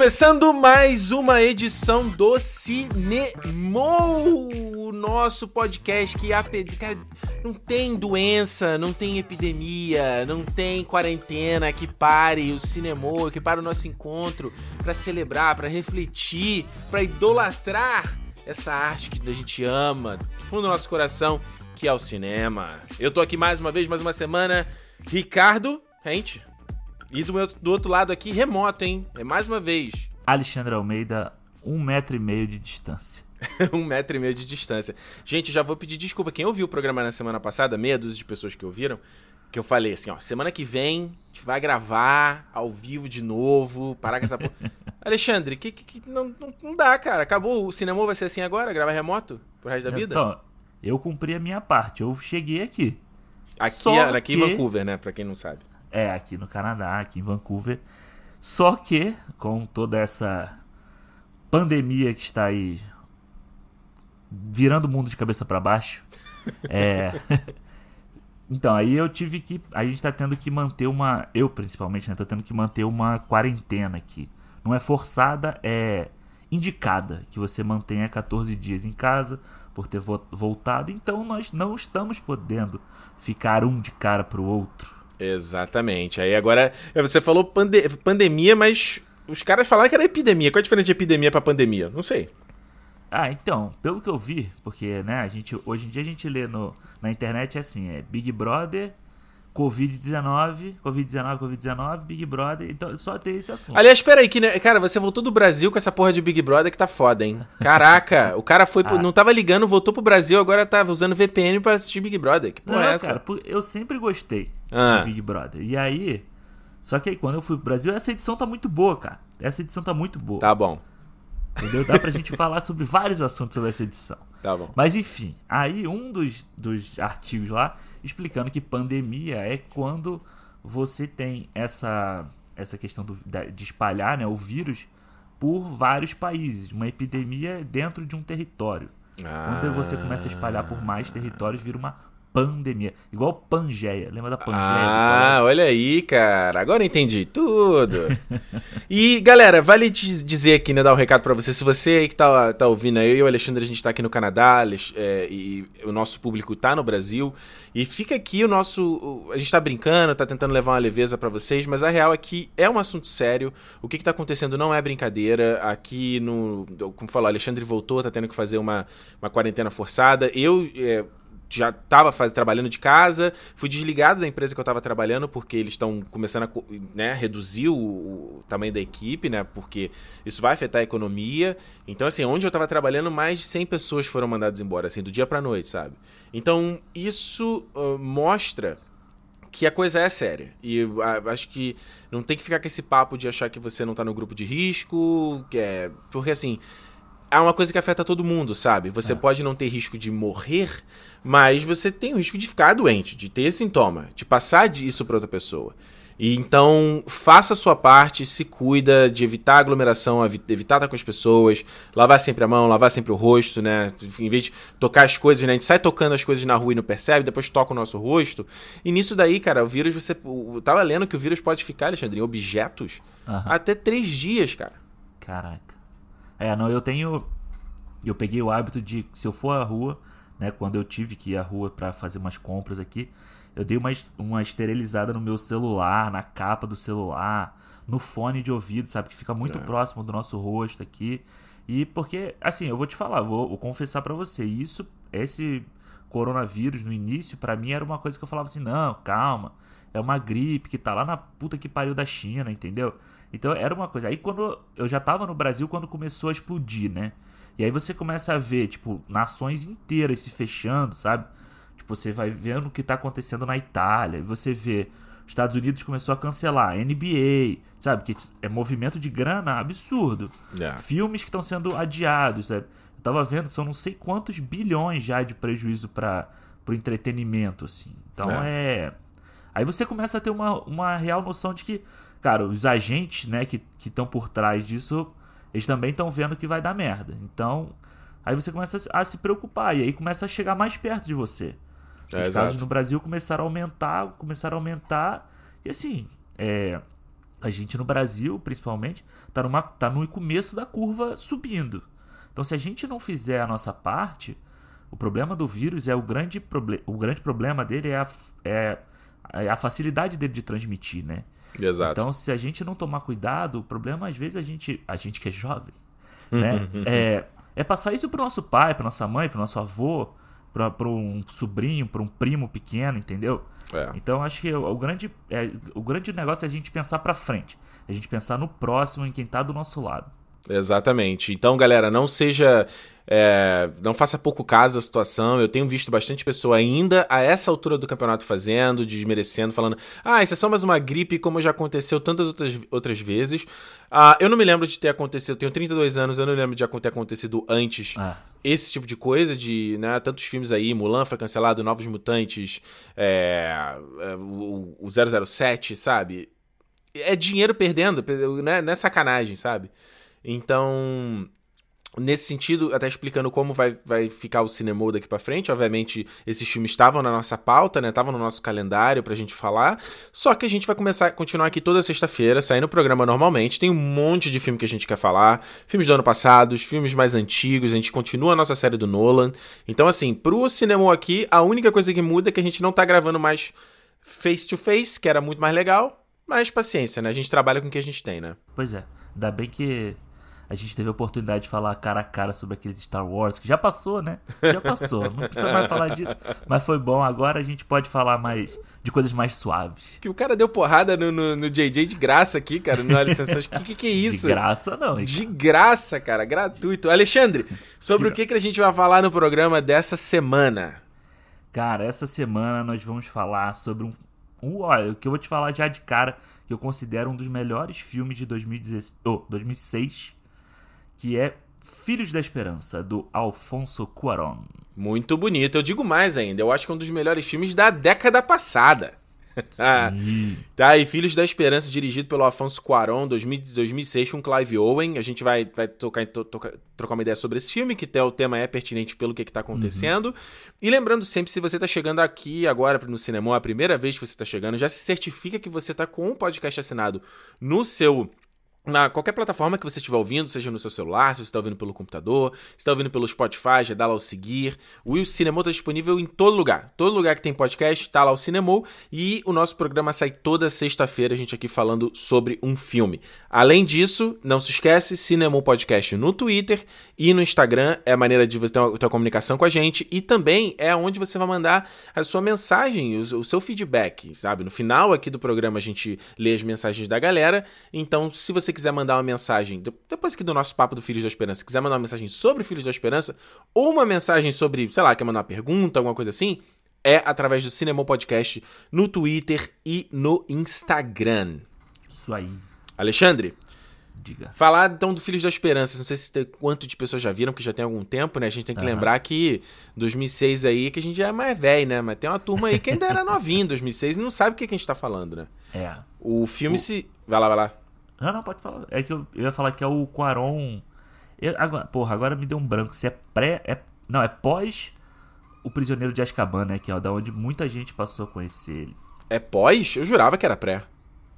Começando mais uma edição do Cinema, o nosso podcast que cara, não tem doença, não tem epidemia, não tem quarentena que pare o cinema, que pare o nosso encontro para celebrar, para refletir, para idolatrar essa arte que a gente ama, do fundo do nosso coração, que é o cinema. Eu tô aqui mais uma vez, mais uma semana, Ricardo, gente, e do, meu, do outro lado aqui, remoto, hein? É mais uma vez. Alexandre Almeida, um metro e meio de distância. um metro e meio de distância. Gente, já vou pedir desculpa. Quem ouviu o programa na semana passada, meia dúzia de pessoas que ouviram, que eu falei assim, ó, semana que vem a gente vai gravar ao vivo de novo, parar com essa porra. Alexandre, que, que, que não, não, não, dá, cara. Acabou, o cinema vai ser assim agora, gravar remoto pro resto da vida? Então, eu cumpri a minha parte, eu cheguei aqui. Aqui, Só aqui que... em Vancouver, né, pra quem não sabe. É, aqui no Canadá, aqui em Vancouver. Só que, com toda essa pandemia que está aí virando o mundo de cabeça para baixo, é. então, aí eu tive que. A gente tá tendo que manter uma. Eu, principalmente, né? Tô tendo que manter uma quarentena aqui. Não é forçada, é indicada que você mantenha 14 dias em casa por ter voltado. Então, nós não estamos podendo ficar um de cara pro outro. Exatamente. Aí agora, você falou pande pandemia, mas os caras falaram que era epidemia. Qual a diferença de epidemia para pandemia? Não sei. Ah, então, pelo que eu vi, porque, né, a gente, hoje em dia a gente lê no, na internet é assim, é Big Brother, Covid-19, Covid-19, Covid-19, Big Brother, então só tem esse assunto. Aliás, espera aí, que, né, cara, você voltou do Brasil com essa porra de Big Brother que tá foda, hein? Caraca, o cara foi, ah. não tava ligando, voltou pro Brasil, agora tava tá usando VPN pra assistir Big Brother. Que porra não, é essa? Cara, eu sempre gostei ah. de Big Brother. E aí, só que aí quando eu fui pro Brasil, essa edição tá muito boa, cara. Essa edição tá muito boa. Tá bom. Entendeu? Dá pra gente falar sobre vários assuntos sobre essa edição. Tá bom. Mas enfim, aí um dos, dos artigos lá explicando que pandemia é quando você tem essa, essa questão do, de espalhar né, o vírus por vários países. Uma epidemia dentro de um território. Ah. Quando você começa a espalhar por mais territórios, vira uma pandemia. Igual Pangeia. Lembra da Pangeia? Ah, olha aí, cara. Agora entendi tudo. e, galera, vale dizer aqui, né, dar um recado para você. Se você aí que tá, tá ouvindo aí, eu e o Alexandre, a gente tá aqui no Canadá é, e o nosso público tá no Brasil. E fica aqui o nosso... A gente tá brincando, tá tentando levar uma leveza para vocês, mas a real é que é um assunto sério. O que que tá acontecendo não é brincadeira. Aqui no... Como falou, o Alexandre voltou, tá tendo que fazer uma, uma quarentena forçada. Eu... É, já estava trabalhando de casa, fui desligado da empresa que eu estava trabalhando porque eles estão começando a né, reduzir o, o, tamanho da equipe, né? Porque isso vai afetar a economia. Então, assim, onde eu estava trabalhando, mais de 100 pessoas foram mandadas embora, assim, do dia para noite, sabe? Então, isso uh, mostra que a coisa é séria. E acho que não tem que ficar com esse papo de achar que você não está no grupo de risco, que é... Porque, assim é uma coisa que afeta todo mundo, sabe? Você é. pode não ter risco de morrer, mas você tem o risco de ficar doente, de ter sintoma, de passar isso para outra pessoa. E então, faça a sua parte, se cuida de evitar aglomeração, evitar estar com as pessoas, lavar sempre a mão, lavar sempre o rosto, né? Em vez de tocar as coisas, né? A gente sai tocando as coisas na rua e não percebe, depois toca o nosso rosto. E nisso daí, cara, o vírus, você. Eu tava lendo que o vírus pode ficar, Alexandre, em objetos uhum. até três dias, cara. Caraca. É, não, eu tenho. Eu peguei o hábito de, se eu for à rua, né, quando eu tive que ir à rua para fazer umas compras aqui, eu dei uma, uma esterilizada no meu celular, na capa do celular, no fone de ouvido, sabe? Que fica muito é. próximo do nosso rosto aqui. E porque, assim, eu vou te falar, vou, vou confessar para você, isso, esse coronavírus no início, para mim era uma coisa que eu falava assim: não, calma, é uma gripe que tá lá na puta que pariu da China, entendeu? Então era uma coisa. Aí quando eu já tava no Brasil quando começou a explodir, né? E aí você começa a ver, tipo, nações inteiras se fechando, sabe? Tipo, você vai vendo o que tá acontecendo na Itália, e você vê Estados Unidos começou a cancelar NBA, sabe? Que é movimento de grana absurdo. Yeah. É. Filmes que estão sendo adiados, sabe? Eu tava vendo, são não sei quantos bilhões já de prejuízo para o entretenimento, assim. Então yeah. É. é. Aí você começa a ter uma, uma real noção de que cara, os agentes, né, que estão por trás disso, eles também estão vendo que vai dar merda. Então, aí você começa a, se preocupar e aí começa a chegar mais perto de você. É, Os exato. casos no Brasil começaram a aumentar, começaram a aumentar. E assim, é, a gente no Brasil, principalmente, tá, numa, tá no começo da curva subindo. Então, se a gente não fizer a nossa parte, o problema do vírus é o grande, proble o grande problema dele é a, é, é a facilidade dele de transmitir, né? Exato. Então, se a gente não tomar cuidado, o problema às vezes a gente, a gente que é jovem, né? é, é passar isso pro nosso pai, pra nossa mãe, pro nosso avô, para um sobrinho, para um primo pequeno, entendeu? É. Então acho que o, o grande, é, o grande negócio é a gente pensar para frente, a gente pensar no próximo, em quem tá do nosso lado. Exatamente. Então, galera, não seja. É, não faça pouco caso da situação. Eu tenho visto bastante pessoa ainda a essa altura do campeonato fazendo, desmerecendo, falando: ah, isso é só mais uma gripe, como já aconteceu tantas outras, outras vezes. Ah, eu não me lembro de ter acontecido, eu tenho 32 anos, eu não lembro de ter acontecido antes ah. esse tipo de coisa, de né, tantos filmes aí, Mulan foi cancelado, Novos Mutantes, é, é o, o 007, sabe? É dinheiro perdendo, né? não é sacanagem, sabe? Então, nesse sentido, até explicando como vai, vai ficar o cinema daqui para frente, obviamente esses filmes estavam na nossa pauta, né? Estavam no nosso calendário pra gente falar. Só que a gente vai começar continuar aqui toda sexta-feira, saindo o programa normalmente. Tem um monte de filme que a gente quer falar, filmes do ano passado, filmes mais antigos, a gente continua a nossa série do Nolan. Então assim, pro cinema aqui, a única coisa que muda é que a gente não tá gravando mais face to face, que era muito mais legal, mas paciência, né? A gente trabalha com o que a gente tem, né? Pois é. Ainda bem que a gente teve a oportunidade de falar cara a cara sobre aqueles Star Wars, que já passou, né? Já passou, não precisa mais falar disso. Mas foi bom, agora a gente pode falar mais de coisas mais suaves. Que o cara deu porrada no, no, no JJ de graça aqui, cara, no Alicenções. Que, que que é isso? De graça não. Hein? De graça, cara, gratuito. Alexandre, sobre o que, que a gente vai falar no programa dessa semana? Cara, essa semana nós vamos falar sobre um. um olha, o que eu vou te falar já de cara, que eu considero um dos melhores filmes de 2016, oh, 2006 que é Filhos da Esperança, do Alfonso Cuarón. Muito bonito. Eu digo mais ainda, eu acho que é um dos melhores filmes da década passada. ah, tá, e Filhos da Esperança, dirigido pelo Afonso Cuarón, 2006, com Clive Owen. A gente vai, vai tocar, to, tocar, trocar uma ideia sobre esse filme, que até o tema é pertinente pelo que, está acontecendo. Uhum. E lembrando sempre, se você está chegando aqui agora no cinema, a primeira vez que você está chegando, já se certifica que você está com um podcast assinado no seu na qualquer plataforma que você estiver ouvindo, seja no seu celular, se você está ouvindo pelo computador, se está ouvindo pelo Spotify, já dá lá o seguir. O Will Cinema está disponível em todo lugar. Todo lugar que tem podcast, está lá o Cinema. E o nosso programa sai toda sexta-feira, a gente aqui falando sobre um filme. Além disso, não se esquece, Cinema Podcast no Twitter e no Instagram é a maneira de você ter uma, ter uma comunicação com a gente. E também é onde você vai mandar a sua mensagem, o, o seu feedback, sabe? No final aqui do programa a gente lê as mensagens da galera. Então, se você quiser quiser mandar uma mensagem, depois aqui do nosso papo do Filhos da Esperança, quiser mandar uma mensagem sobre Filhos da Esperança, ou uma mensagem sobre, sei lá, quer mandar uma pergunta, alguma coisa assim, é através do Cinema Podcast no Twitter e no Instagram. Isso aí. Alexandre, Diga. Falar então do Filhos da Esperança, não sei se tem, quanto de pessoas já viram, porque já tem algum tempo, né? A gente tem que uhum. lembrar que 2006 aí, que a gente já é mais velho, né? Mas tem uma turma aí que ainda era novinho em 2006 e não sabe o que, que a gente tá falando, né? É. O filme o... se. Vai lá, vai lá. Não, não, pode falar. É que eu, eu ia falar que é o Quaron. Eu, agora, porra, agora me deu um branco. Se é pré. É, não, é pós o Prisioneiro de Azkaban, né? Que é da onde muita gente passou a conhecer ele. É pós? Eu jurava que era pré.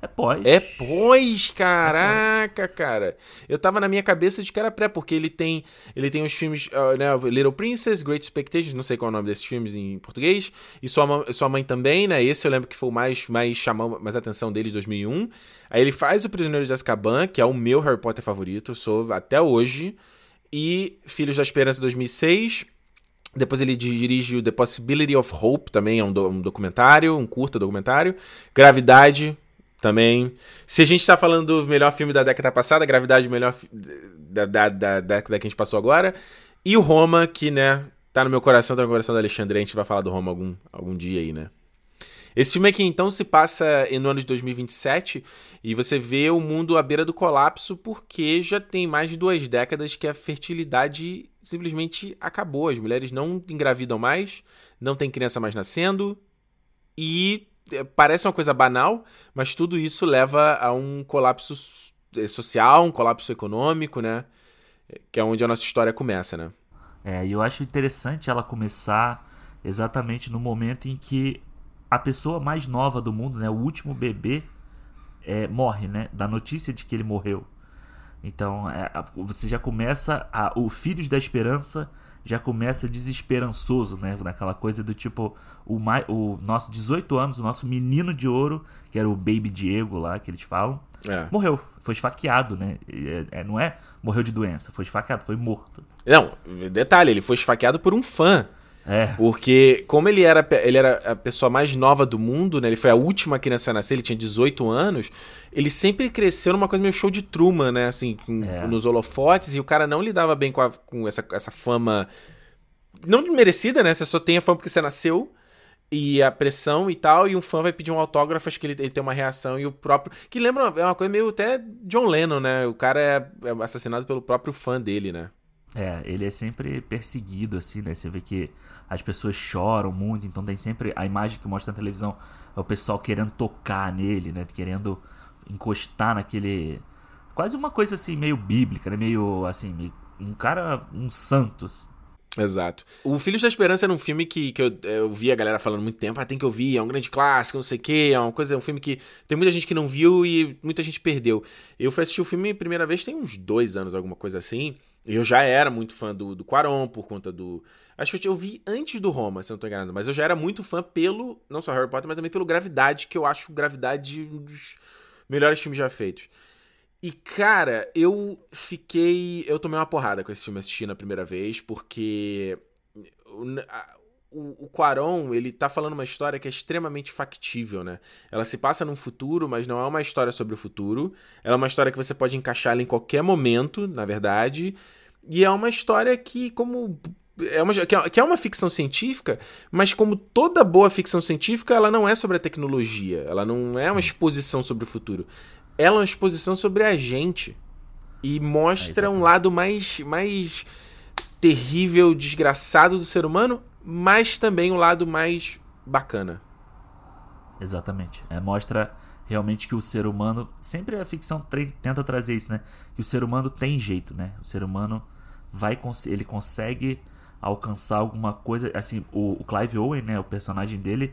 É pós. É pós, caraca, é pós. cara. Eu tava na minha cabeça de que era pré, porque ele tem ele tem os filmes, uh, né, Little Princess, Great Expectations, não sei qual é o nome desses filmes em português, e Sua, Sua Mãe também, né, esse eu lembro que foi o mais, mais chamou mais atenção dele de 2001. Aí ele faz O Prisioneiro de Azkaban, que é o meu Harry Potter favorito, sou até hoje, e Filhos da Esperança 2006, depois ele dirige o The Possibility of Hope, também é um, do, um documentário, um curto documentário. Gravidade, também. Se a gente tá falando do melhor filme da década passada, Gravidade, melhor da, da, da, década que a gente passou agora. E o Roma, que, né, tá no meu coração, tá no coração do Alexandre. A gente vai falar do Roma algum, algum dia aí, né? Esse filme aqui, então, se passa no ano de 2027 e você vê o mundo à beira do colapso porque já tem mais de duas décadas que a fertilidade simplesmente acabou. As mulheres não engravidam mais, não tem criança mais nascendo e parece uma coisa banal, mas tudo isso leva a um colapso é, social, um colapso econômico, né? Que é onde a nossa história começa, né? É, e eu acho interessante ela começar exatamente no momento em que a pessoa mais nova do mundo, né, o último bebê, é, morre, né? Da notícia de que ele morreu. Então, é, você já começa. A, o Filhos da Esperança já começa desesperançoso, né? Naquela coisa do tipo, o, o nosso 18 anos, o nosso menino de ouro, que era o Baby Diego lá, que eles falam, é. morreu. Foi esfaqueado, né? É, é, não é morreu de doença, foi esfaqueado, foi morto. Não, detalhe, ele foi esfaqueado por um fã. É. Porque, como ele era, ele era a pessoa mais nova do mundo, né? Ele foi a última criança a nascer, ele tinha 18 anos. Ele sempre cresceu numa coisa meio show de Truman, né? Assim, com, é. nos holofotes, e o cara não lidava bem com, a, com essa, essa fama. Não merecida, né? Você só tem a fama porque você nasceu. E a pressão e tal, e um fã vai pedir um autógrafo, acho que ele, ele tem uma reação, e o próprio. Que lembra, é uma coisa meio até John Lennon, né? O cara é, é assassinado pelo próprio fã dele, né? É, ele é sempre perseguido, assim, né? Você vê que as pessoas choram muito, então tem sempre a imagem que mostra na televisão é o pessoal querendo tocar nele, né? Querendo encostar naquele. Quase uma coisa assim, meio bíblica, né? Meio assim, um cara, um santos. Exato. O Filhos da Esperança era um filme que, que eu, eu vi a galera falando muito tempo, ah, tem que ouvir, é um grande clássico, não sei o quê, é uma coisa, é um filme que tem muita gente que não viu e muita gente perdeu. Eu fui assistir o filme primeira vez tem uns dois anos, alguma coisa assim. Eu já era muito fã do, do Quaron, por conta do. Acho que eu vi antes do Roma, se não tô enganado. Mas eu já era muito fã pelo. Não só Harry Potter, mas também pelo Gravidade, que eu acho Gravidade um dos melhores filmes já feitos. E, cara, eu fiquei. Eu tomei uma porrada com esse filme assistindo a primeira vez, porque. O, o Quaron, ele tá falando uma história que é extremamente factível, né? Ela se passa num futuro, mas não é uma história sobre o futuro. Ela é uma história que você pode encaixar em qualquer momento, na verdade. E é uma história que, como é uma, que é uma ficção científica, mas como toda boa ficção científica, ela não é sobre a tecnologia, ela não é uma exposição sobre o futuro. Ela é uma exposição sobre a gente. E mostra é um lado mais, mais terrível, desgraçado do ser humano, mas também o um lado mais bacana. Exatamente. É, mostra realmente que o ser humano. Sempre a ficção tenta trazer isso, né? Que o ser humano tem jeito, né? O ser humano vai. Ele consegue alcançar alguma coisa. Assim, o, o Clive Owen, né? O personagem dele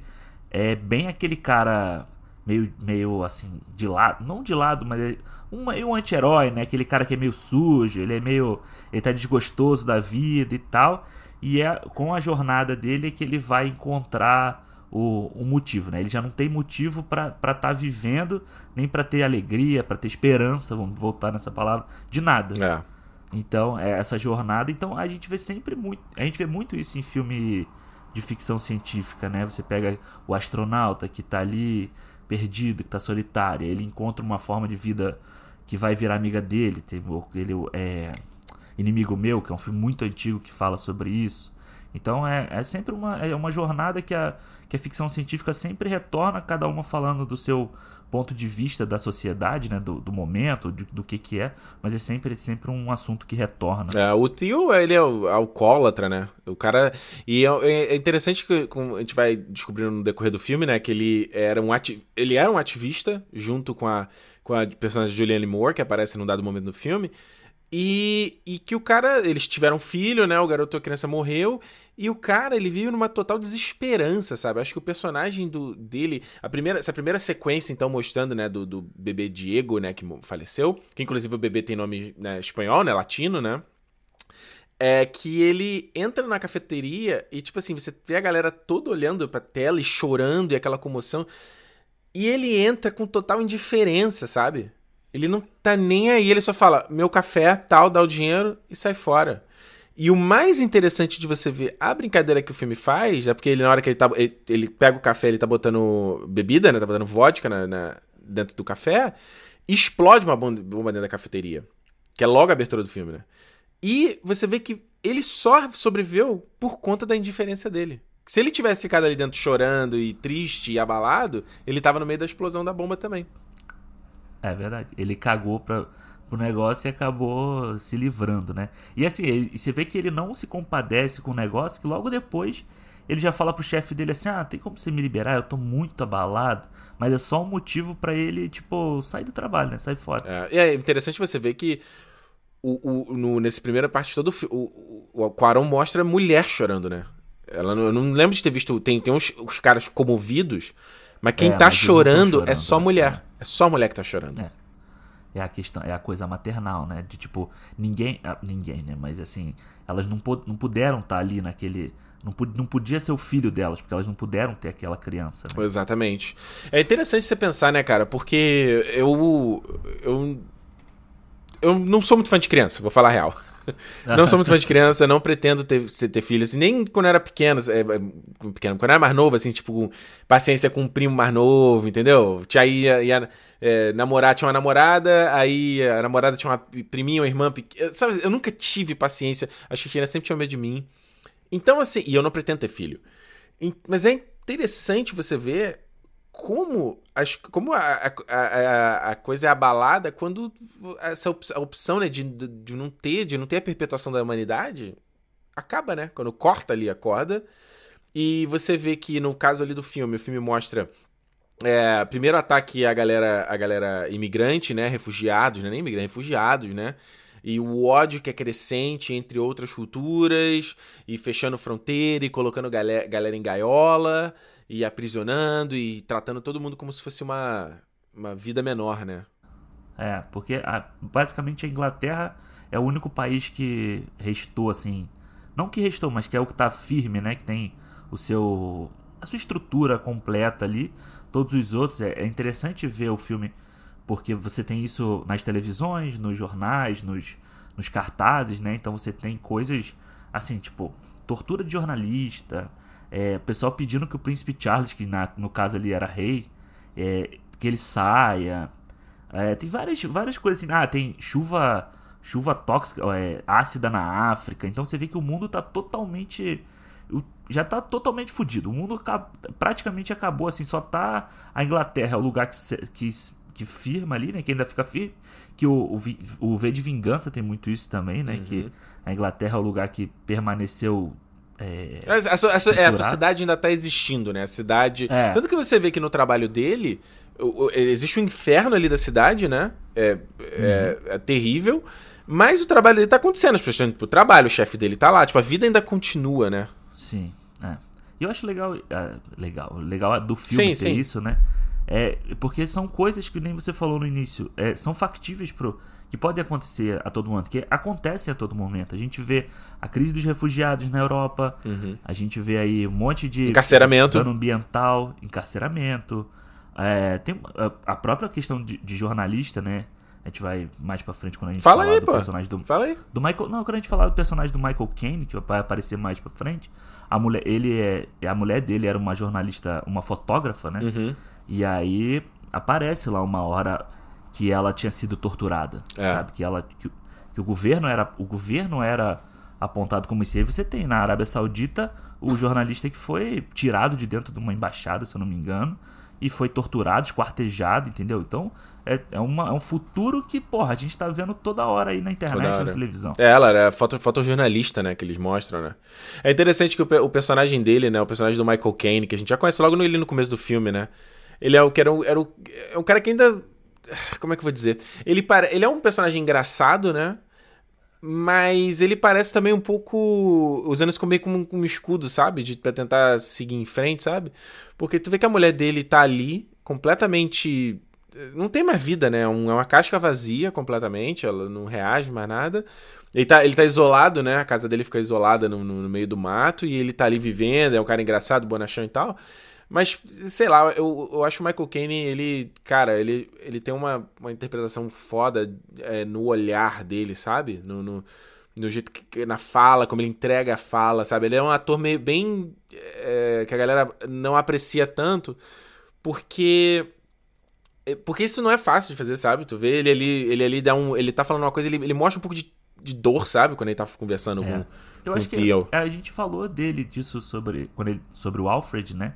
é bem aquele cara meio, meio assim, de lado. Não de lado, mas é um, um anti-herói, né? Aquele cara que é meio sujo, ele é meio. Ele tá desgostoso da vida e tal. E é com a jornada dele que ele vai encontrar o, o motivo, né? Ele já não tem motivo para estar tá vivendo, nem para ter alegria, para ter esperança, vamos voltar nessa palavra, de nada. É. Então, é essa jornada. Então, a gente vê sempre muito. A gente vê muito isso em filme de ficção científica, né? Você pega o astronauta que tá ali perdido, que tá solitário, ele encontra uma forma de vida que vai virar amiga dele. Tem ele é Inimigo Meu, que é um filme muito antigo que fala sobre isso. Então é, é sempre uma, é uma jornada que a, que a ficção científica sempre retorna, cada uma falando do seu ponto de vista da sociedade, né, do, do momento, de, do que que é, mas é sempre, sempre um assunto que retorna. É, o tio, ele é alcoólatra, né? O cara... E é, é, interessante que a gente vai descobrindo no decorrer do filme, né, que ele era um, ati... ele era um ativista junto com a, com a personagem Julianne Moore, que aparece num dado momento do filme, e, e que o cara, eles tiveram um filho, né? O garoto, a criança morreu. E o cara, ele vive numa total desesperança, sabe? Acho que o personagem do, dele. A primeira, essa primeira sequência, então, mostrando, né, do, do bebê Diego, né, que faleceu. Que inclusive o bebê tem nome né, espanhol, né? Latino, né? É que ele entra na cafeteria e, tipo assim, você vê a galera toda olhando pra tela e chorando e aquela comoção. E ele entra com total indiferença, sabe? Ele não tá nem aí, ele só fala: meu café, tal, dá o dinheiro e sai fora. E o mais interessante de você ver a brincadeira que o filme faz, é porque ele, na hora que ele tá. Ele, ele pega o café, ele tá botando bebida, né? Tá botando vodka na, na dentro do café, explode uma bomba dentro da cafeteria. Que é logo a abertura do filme, né? E você vê que ele só sobreviveu por conta da indiferença dele. Se ele tivesse ficado ali dentro chorando e triste e abalado, ele tava no meio da explosão da bomba também. É verdade. Ele cagou pra, pro negócio e acabou se livrando, né? E assim, ele, você vê que ele não se compadece com o negócio, que logo depois ele já fala pro chefe dele assim: Ah, tem como você me liberar? Eu tô muito abalado. Mas é só um motivo para ele, tipo, sair do trabalho, né? Sair fora. É, é interessante você ver que o, o, no, nesse primeira parte todo o, o, o Quaron mostra mulher chorando, né? Ela eu não lembro de ter visto. Tem, tem uns, uns caras comovidos, mas quem é, tá mas chorando, chorando, é só mulher. É. É só mulher que tá chorando. É. É a questão, é a coisa maternal, né? De tipo, ninguém. ah, Ninguém, né? Mas assim, elas não, não puderam estar ali naquele. Não, não podia ser o filho delas, porque elas não puderam ter aquela criança, né? Exatamente. É interessante você pensar, né, cara? Porque eu. Eu. Eu não sou muito fã de criança, vou falar a real. Não sou muito fã de criança, não pretendo ter, ter, filhos. Nem quando eu era pequeno, é, é, pequeno, quando eu era mais novo, assim, tipo, paciência com um primo mais novo, entendeu? Tinha ia, ia é, namorar, tinha uma namorada, aí a namorada tinha uma priminha, uma irmã pequena. Sabe, eu nunca tive paciência. Acho que a criança sempre tinha medo de mim. Então, assim, e eu não pretendo ter filho. Mas é interessante você ver como, as, como a, a, a, coisa é abalada quando essa op- a opção né, de, de, não ter, de não ter a perpetuação da humanidade acaba, né? Quando corta ali a corda. E você vê que no caso ali do filme, o filme mostra. É, primeiro ataque a galera, a galera imigrante, né? Refugiados, né? Nem imigrante, refugiados, né? E o ódio que é crescente entre outras culturas, e fechando fronteira, e colocando galera em gaiola, e aprisionando, e tratando todo mundo como se fosse uma, uma vida menor, né? É, porque a- basicamente a Inglaterra é o único país que restou, assim. Não que restou, mas que é o que tá firme, né? Que tem o seu. a sua estrutura completa ali. Todos os outros. É, é interessante ver o filme porque você tem isso nas televisões, nos jornais, nos, nos cartazes, né? Então você tem coisas assim, tipo, tortura de jornalista, é, pessoal pedindo que o príncipe Charles, que na- no caso ali era rei, é, que ele saia. É, tem várias, várias coisas assim. Ah, tem chuva chuva tóxica, é, ácida na África. Então você vê que o mundo tá totalmente. o- Já tá totalmente fudido. O mundo praticamente acabou, assim. Só tá. A Inglaterra é o lugar que, que, que firma ali, né? Que ainda fica firme. Que o, o, o V de Vingança tem muito isso também, né? Que a Inglaterra é o lugar que permaneceu. É, A, a, a- a- é, sociedade ainda tá existindo, né? A cidade. É. Tanto que você vê que no trabalho dele. o- o- existe um inferno ali da cidade, né? É, é, é terrível. Mas o trabalho dele tá acontecendo. As pessoas estão indo pro trabalho, o chefe dele tá lá. Tipo, a vida ainda continua, né? Sim, é. E eu acho legal, é, legal, legal do filme Sim, ter sim. isso, né? É, porque são coisas que nem você falou no início, é, são factíveis pro que pode acontecer a todo momento, que acontece a todo momento. A gente vê a crise dos refugiados na Europa, a gente vê aí um monte de Encarceramento. dano ambiental, encarceramento, é, tem a, a própria questão de, de jornalista, né? A gente vai mais pra frente quando a gente Fala falar aí, do pô. personagem do, Fala aí. do Michael. Não, quando a gente falar do personagem do Michael Caine, que vai aparecer mais pra frente, a mulher, ele é. A mulher dele era uma jornalista, uma fotógrafa, né? Uhum. E aí aparece lá uma hora que ela tinha sido torturada. É. Sabe? Que ela. Que, o- que o governo era. O governo era apontado como isso. E aí você tem na Arábia Saudita o jornalista que foi tirado de dentro de uma embaixada, se eu não me engano. E foi torturado, esquartejado, entendeu? Então, é, é, uma, é um futuro que, porra, a gente tá vendo toda hora aí na internet, na televisão. É, ela era foto, fotojornalista, né? Que eles mostram, né? É interessante que o, o personagem dele, né? O personagem do Michael Caine, que a gente já conhece logo no, ele no começo do filme, né? Ele é o que era, um- era o, é um cara que ainda. Como é que eu vou dizer? Ele, pare, ele é um personagem engraçado, né? Mas ele parece também um pouco. usando isso meio como um, escudo, sabe? De, pra tentar seguir em frente, sabe? Porque tu vê que a mulher dele tá ali, completamente. Não tem mais vida, né? É uma casca vazia completamente, ela não reage mais nada. Ele tá, ele tá isolado, né? A casa dele fica isolada no, no- no meio do mato e ele tá ali vivendo, é um cara engraçado, bonachão e tal. Mas, sei lá, eu, eu acho o Michael Caine, ele, cara, ele, ele tem uma, uma interpretação foda é, no olhar dele, sabe? No, no, no jeito que, na fala, como ele entrega a fala, sabe? Ele é um ator meio bem. é, que a galera não aprecia tanto, porque. é, Porque isso não é fácil de fazer, sabe? Tu vê ele ali, ele ali dá um. Ele tá falando uma coisa, ele, ele mostra um pouco de, de dor, sabe? Quando ele tá conversando É. com. Eu com acho o que Theo. a gente falou dele disso sobre quando ele, sobre o Alfred, né?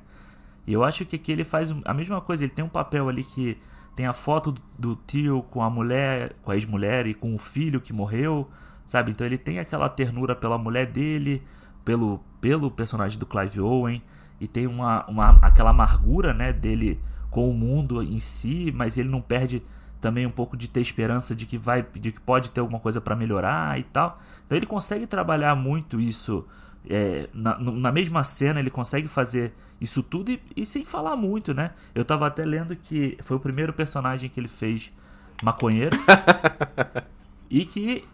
E eu acho que aqui ele faz a mesma coisa. Ele tem um papel ali que tem a foto do, tio com a mulher, com a ex-mulher e com o filho que morreu, sabe? Então ele tem aquela ternura pela mulher dele, pelo, pelo personagem do Clive Owen e tem uma, uma aquela amargura, né, dele com o mundo em si, mas ele não perde também um pouco de ter esperança de que vai, de que pode ter alguma coisa pra melhorar e tal. Então ele consegue trabalhar muito isso é, na, na, mesma cena ele consegue fazer isso tudo e, e, sem falar muito, né? Eu tava até lendo que foi o primeiro personagem que ele fez maconheiro e que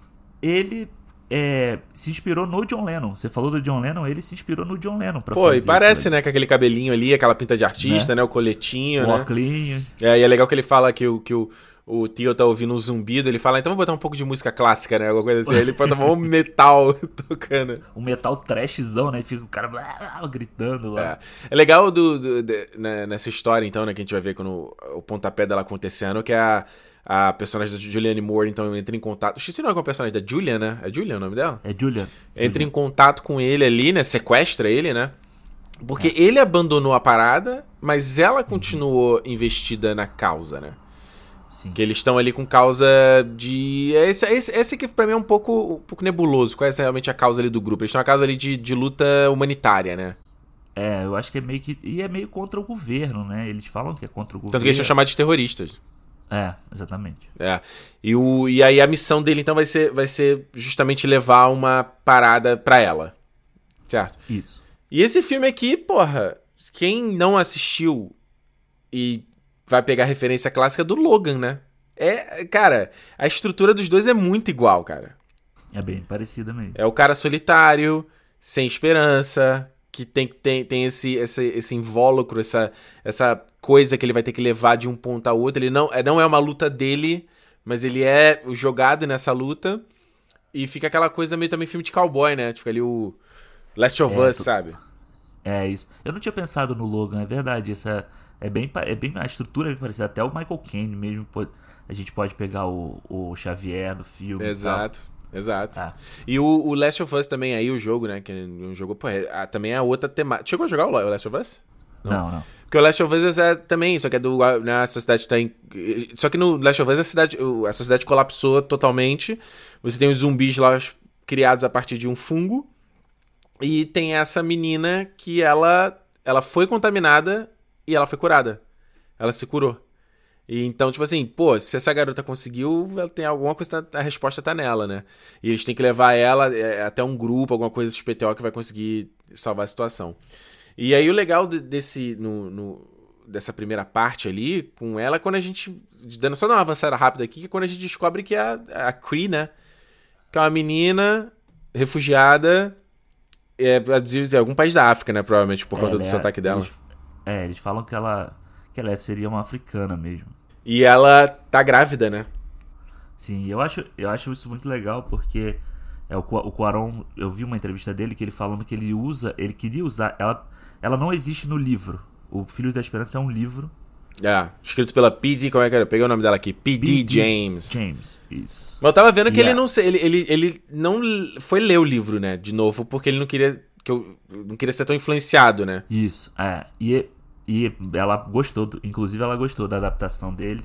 ele é, se inspirou no John Lennon. Você falou do John Lennon, ele se inspirou no John Lennon pra Pô, fazer. Pô, e parece, né, com aquele cabelinho ali, aquela pinta de artista, né? né o coletinho, o né? Oclinho. É, e é legal que ele fala que o, que o, o Tio tá ouvindo um zumbido, ele fala, então vamos botar um pouco de música clássica, né? Alguma coisa assim. Aí ele bota um metal tocando. Um metal trashzão, né? Fica o cara gritando lá. É, é legal do, do de, né, nessa história, então, né, que a gente vai ver quando o pontapé dela acontecendo, que é a, a personagem da Julianne Moore, então, entra em contato. Esqueci o nome com a personagem da Julia, né? É Julia o nome dela? É Julia. Entra Julia. em contato com ele ali, né? Sequestra ele, né? Porque é. ele abandonou a parada, mas ela continuou investida na causa, né? Sim. Que eles estão ali com causa de. Esse, esse, esse aqui pra mim é um pouco, um pouco nebuloso. Qual é realmente a causa ali do grupo? Eles estão a causa ali de, de luta humanitária, né? É, eu acho que é meio que. E é meio contra o governo, né? Eles falam que é contra o governo. Tanto que eles são chamados de terroristas. É, exatamente. É. E, o, e aí a missão dele, então, vai ser, vai ser justamente levar uma parada pra ela. Certo? Isso. E esse filme aqui, porra, quem não assistiu e vai pegar a referência clássica do Logan, né? É, cara, a estrutura dos dois é muito igual, cara. É bem parecida mesmo. É o cara solitário, sem esperança, que tem, tem, tem esse, esse, esse invólucro, essa, essa coisa que ele vai ter que levar de um ponto a outro. Ele não é, não é uma luta dele, mas ele é jogado nessa luta. E fica aquela coisa meio também filme de cowboy, né? Fica ali o Last of é, Us, sabe? É isso. Eu não tinha pensado no Logan, é verdade. Essa é bem, é bem a estrutura é bem parecida. Até o Michael Caine mesmo. A gente pode pegar o, o Xavier do filme. Exato. Exato. Ah. E o, o, Last of Us também aí, o jogo, né? Que é um jogo, pô, é, também é outra temática. Chegou a jogar o Last of Us? Não, não. não. Porque o Last of Us é também, só que é do. Né, a sociedade tá em. Só que no Last of Us a, cidade, a sociedade colapsou totalmente. Você tem os zumbis lá criados a partir de um fungo. E tem essa menina que ela, ela foi contaminada e ela foi curada. Ela se curou. E então, tipo assim, pô, se essa garota conseguiu, ela tem alguma coisa, a resposta tá nela, né? E eles têm que levar ela é, até um grupo, alguma coisa especial que vai conseguir salvar a situação. E aí o legal desse no, no, dessa primeira parte ali com ela é quando a gente dando só uma avançada rápida aqui, que é quando a gente descobre que é a, a Cree, né? Que é uma menina refugiada é, de algum país da África, né? Provavelmente por conta do é, sotaque dela. Eles é, eles falam que ela, que ela seria uma africana mesmo. E ela tá grávida, né? Sim, eu acho, eu acho isso muito legal porque é o, o Quaron, eu vi uma entrevista dele que ele falando que ele usa, ele queria usar, ela, ela não existe no livro. O Filho da Esperança é um livro. É, escrito pela P.D. Como é que era? Peguei o nome dela aqui. P.D. James. James, isso. Mas eu tava vendo que ele não ele, ele, ele não foi ler o livro, né? De novo, porque ele não queria que eu não queria ser tão influenciado, né? Isso, é. E, e ela gostou, inclusive ela gostou da adaptação dele.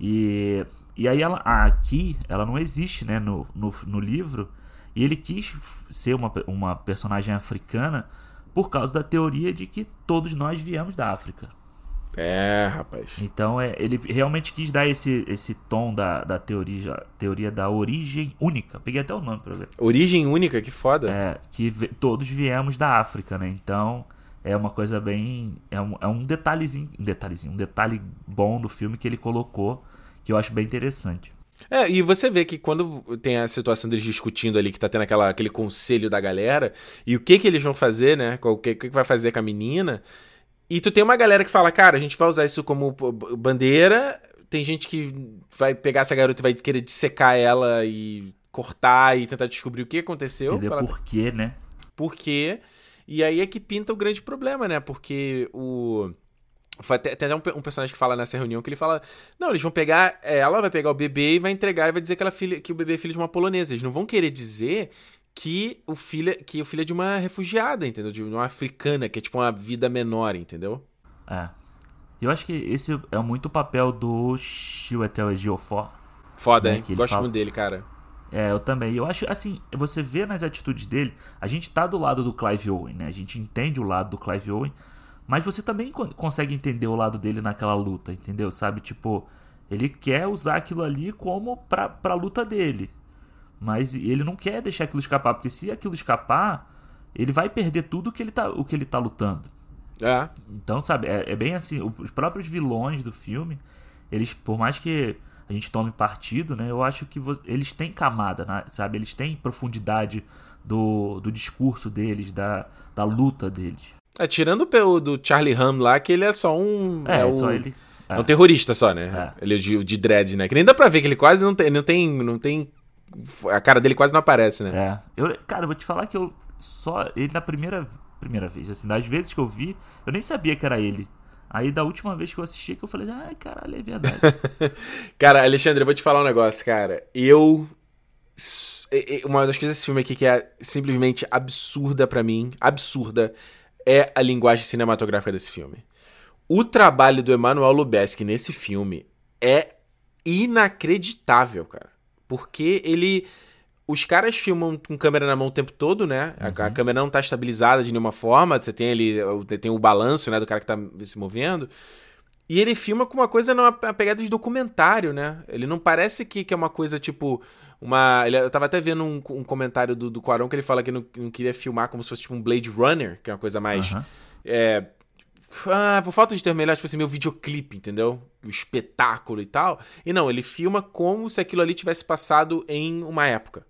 E, e aí ela aqui, ela não existe, né, no, no, no livro. E ele quis ser uma, uma personagem africana por causa da teoria de que todos nós viemos da África. É, rapaz. Então é, ele realmente quis dar esse, esse tom da, da teoria, teoria da origem única. Peguei até o nome pra ver. Origem única, que foda. É, que todos viemos da África, né? Então é uma coisa bem. É um, é um detalhezinho. Um detalhezinho, um detalhe bom do filme que ele colocou que eu acho bem interessante. É, e você vê que quando tem a situação deles discutindo ali, que tá tendo aquela, aquele conselho da galera, e o que que eles vão fazer, né? O que, o que vai fazer com a menina e tu tem uma galera que fala, cara, a gente vai usar isso como bandeira. Tem gente que vai pegar essa garota e vai querer dissecar ela e cortar e tentar descobrir o que aconteceu. Entender por quê, né? Por quê. E aí é que pinta o grande problema, né? Porque o. Tem até um, um, personagem que fala nessa reunião que ele fala: Não, eles vão pegar. Ela vai pegar o bebê e vai entregar e vai dizer que, ela filha, que o bebê é filho de uma polonesa. Eles não vão querer dizer que o filho, que o filho é de uma refugiada, entendeu? De uma africana, que é tipo uma vida menor, entendeu? É. Eu acho que esse é muito o papel do Chiwetel Ejiofor. Foda, né? hein? Gosto fala... muito dele, cara. É, eu também. Eu acho, assim, você vê nas atitudes dele, a gente tá do lado do Clive Owen, né? A gente entende o lado do Clive Owen, mas você também consegue entender o lado dele naquela luta, entendeu? Sabe, tipo, ele quer usar aquilo ali como pra, pra luta dele. Mas ele não quer deixar aquilo escapar, porque se aquilo escapar, ele vai perder tudo que ele tá, o que ele tá lutando. É. Então, sabe, é, é bem assim, os próprios vilões do filme, eles, por mais que a gente tome partido, né? Eu acho que eles têm camada, né, sabe? Eles têm profundidade do, do discurso deles, da, da luta deles. É, tirando o do Charlie Ham lá, que ele é só um. É, é o, só ele. É um terrorista só, né? É. Ele é de, de dread, né? Que nem dá pra ver que ele quase não tem, não tem. Não tem. A cara dele quase não aparece, né? É. Eu, cara, eu vou te falar que eu só. Ele na primeira, primeira vez, assim, das vezes que eu vi, eu nem sabia que era ele. Aí da última vez que eu assisti, que eu falei, ai, caralho, é verdade. cara, Alexandre, eu vou te falar um negócio, cara. Eu. Uma das coisas desse filme aqui que é simplesmente absurda para mim, absurda, é a linguagem cinematográfica desse filme. O trabalho do Emmanuel Lubezki nesse filme é inacreditável, cara. Porque ele. Os caras filmam com câmera na mão o tempo todo, né? Uhum. A, a, câmera não tá estabilizada de nenhuma forma. Você tem ali. Tem o balanço, né? Do cara que tá se movendo. E ele filma com uma coisa numa pegada de documentário, né? Ele não parece que, que é uma coisa tipo. Uma. Ele, eu tava até vendo um, um comentário do, do Quaron que ele fala que não, não, queria filmar como se fosse tipo um Blade Runner, que é uma coisa mais. Uhum. É, ah, por falta de ter melhor, tipo assim, meu videoclipe, entendeu? O espetáculo e tal. E não, ele filma como se aquilo ali tivesse passado em uma época.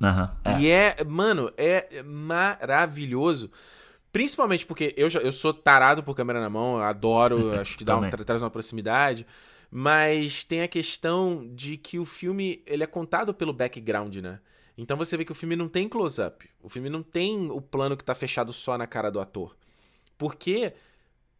Uhum, é. E é, mano, é maravilhoso. Principalmente porque eu, já, eu sou tarado por câmera na mão, adoro, acho que dá um, traz uma proximidade. Mas tem a questão de que o filme ele é contado pelo background, né? Então você vê que o filme não tem close-up. O filme não tem o plano que tá fechado só na cara do ator. Porque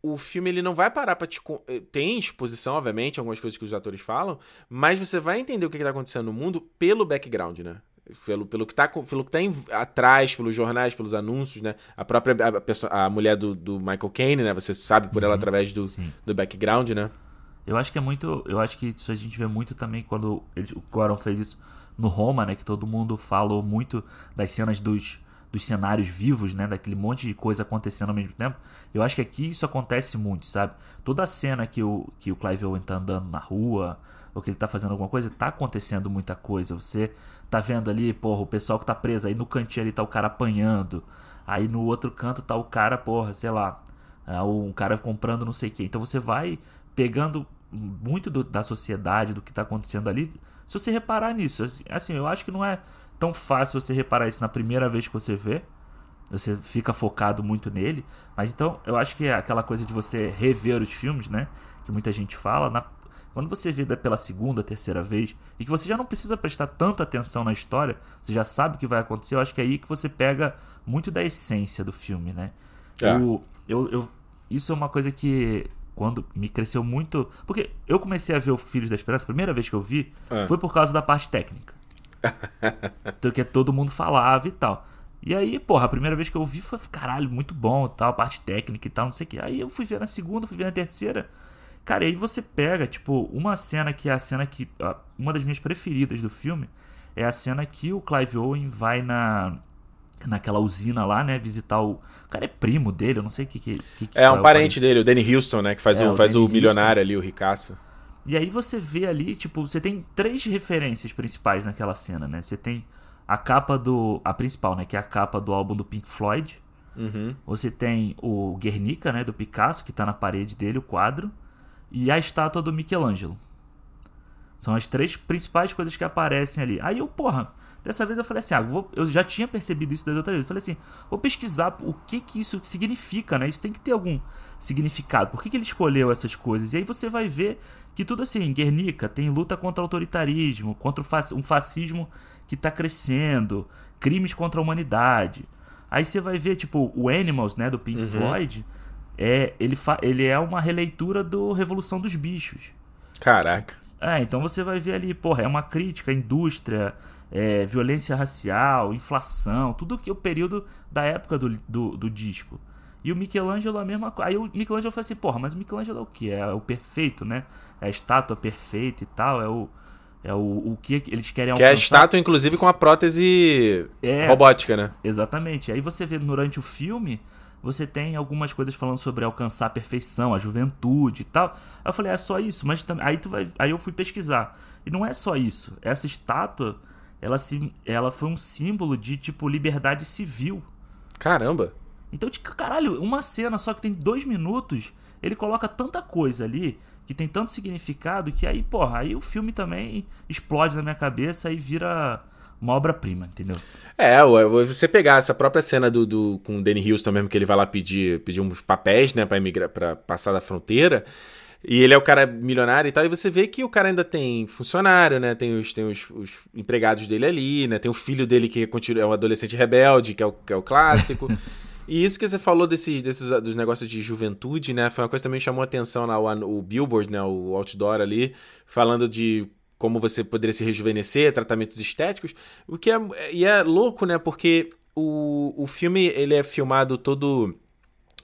o filme ele não vai parar para te. Eh, tem exposição, obviamente, algumas coisas que os atores falam, mas você vai entender o que, está acontecendo no mundo pelo background, né? Pelo, pelo, que tá, pelo que tá em, atrás, pelos jornais, pelos anúncios, né? A própria a, pessoa, a mulher do, do Michael Caine, né? Você sabe por ela uhum, através do, do background, né? Eu acho que é muito. Eu acho que isso a gente vê muito também quando ele, o Quaron fez isso no Roma, né? Que todo mundo falou muito das cenas dos dos cenários vivos, né? Daquele monte de coisa acontecendo ao mesmo tempo. Eu acho que aqui isso acontece muito, sabe? Toda a cena que o, que o Clive Owen tá andando na rua, ou que ele tá fazendo alguma coisa, tá acontecendo muita coisa. Você tá vendo ali, porra, o pessoal que tá preso, aí no cantinho ali tá o cara apanhando, aí no outro canto tá o cara, porra, sei lá, é, um cara comprando não sei o que. Então você vai pegando muito do, da sociedade, do que tá acontecendo ali, se você reparar nisso. Assim, assim eu acho que não é tão fácil você reparar isso na primeira vez que você vê. Você fica focado muito nele. Mas então, eu acho que é aquela coisa de você rever os filmes, né? Que muita gente fala. Na... Quando você vê pela segunda, terceira vez, e que você já não precisa prestar tanta atenção na história, você já sabe o que vai acontecer, eu acho que é aí que você pega muito da essência do filme, né? É. O, eu, eu, isso é uma coisa que quando me cresceu muito. Porque eu comecei a ver o Filhos da Esperança, a primeira vez que eu vi, é. foi por causa da parte técnica. Do que todo mundo falava e tal. E aí, porra, a primeira vez que eu vi foi, caralho, muito bom tal, parte técnica e tal, não sei o que. Aí eu fui ver na segunda, fui ver na terceira. Cara, e aí você pega, tipo, uma cena que é a cena que. Uma das minhas preferidas do filme é a cena que o Clive Owen vai na. Naquela usina lá, né? Visitar o. O cara é primo dele, eu não sei o que. que, que é um parente dele, o Danny Houston, né? Que faz é, o, faz o, o milionário ali, o ricaço. E aí você vê ali, tipo, você tem três referências principais naquela cena, né? Você tem a capa do. A principal, né? Que é a capa do álbum do Pink Floyd. Uhum. Você tem o Guernica, né? Do Picasso, que tá na parede dele, o quadro. E a estátua do Michelangelo. São as três principais coisas que aparecem ali. Aí eu, porra, dessa vez eu falei assim: ah, vou, eu já tinha percebido isso das outras vezes. Eu falei assim: vou pesquisar o que que isso significa, né? Isso tem que ter algum significado. Por que, que ele escolheu essas coisas? E aí você vai ver que tudo assim, Guernica tem luta contra o autoritarismo, contra um fascismo que está crescendo, crimes contra a humanidade. Aí você vai ver, tipo, o Animals, né, do Pink uhum. Floyd, é, ele, ele é uma releitura do Revolução dos Bichos. Caraca. É, então você vai ver ali, porra, é uma crítica à indústria, é, violência racial, inflação, tudo que é o período da época do, do, do disco. E o Michelangelo a mesma coisa. Aí o Michelangelo falou assim, porra, mas o Michelangelo é o que? É o perfeito, né? É a estátua perfeita e tal, é o. É o, o que eles querem alcançar. Que é a estátua, inclusive, com a prótese é, robótica, né? Exatamente. Aí você vê durante o filme, você tem algumas coisas falando sobre alcançar a perfeição, a juventude e tal. Aí eu falei, é só isso, mas aí tu vai. Aí eu fui pesquisar. E não é só isso. Essa estátua, ela, se, ela foi um símbolo de tipo liberdade civil Caramba! Então, tipo, caralho, uma cena só que tem dois minutos, ele coloca tanta coisa ali, que tem tanto significado, que aí, porra, aí o filme também explode na minha cabeça e vira uma obra-prima, entendeu? É, você pegar essa própria cena do, do com o Danny Houston mesmo, que ele vai lá pedir, pedir uns papéis, né, pra, emigrar, pra passar da fronteira, e ele é o cara milionário e tal, e você vê que o cara ainda tem funcionário, né? Tem os, tem os, os empregados dele ali, né? Tem o filho dele que é um adolescente rebelde, que é o, que é o clássico. e isso que você falou desses, desses dos negócios de juventude, né? Foi uma coisa que também chamou atenção lá, o, Billboard, né? O outdoor ali, falando de como você poderia se rejuvenescer, tratamentos estéticos. O que é, e é louco, né? Porque o, o filme ele é filmado todo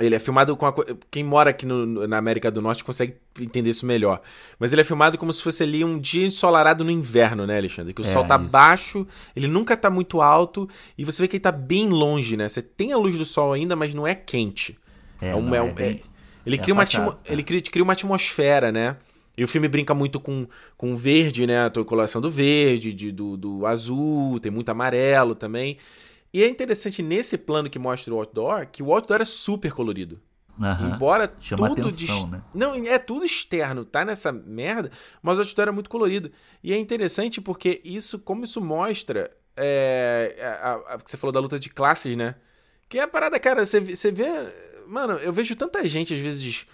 ele é filmado com a. Quem mora aqui no, na América do Norte consegue entender isso melhor. Mas ele é filmado como se fosse ali um dia ensolarado no inverno, né, Alexandre? Que o é, sol tá isso. baixo, ele nunca tá muito alto, e você vê que ele tá bem longe, né? Você tem a luz do sol ainda, mas não é quente. É, é, um, é, um, é bem... ele, cria uma atmo... ele cria, cria uma atmosfera, né? E o filme brinca muito com, com verde, né? A coloração do verde, de, do, do azul, tem muito amarelo também. E é interessante nesse plano que mostra o outdoor, que o outdoor é super colorido. Uhum. Embora Chama tudo atenção, né? Não, é tudo externo, tá nessa merda, mas o outdoor é muito colorido. E é interessante porque isso, como isso mostra, é, a, a, a, você falou da luta de classes, né? Que é a parada, cara, você, você vê. Mano, eu vejo tanta gente, às vezes,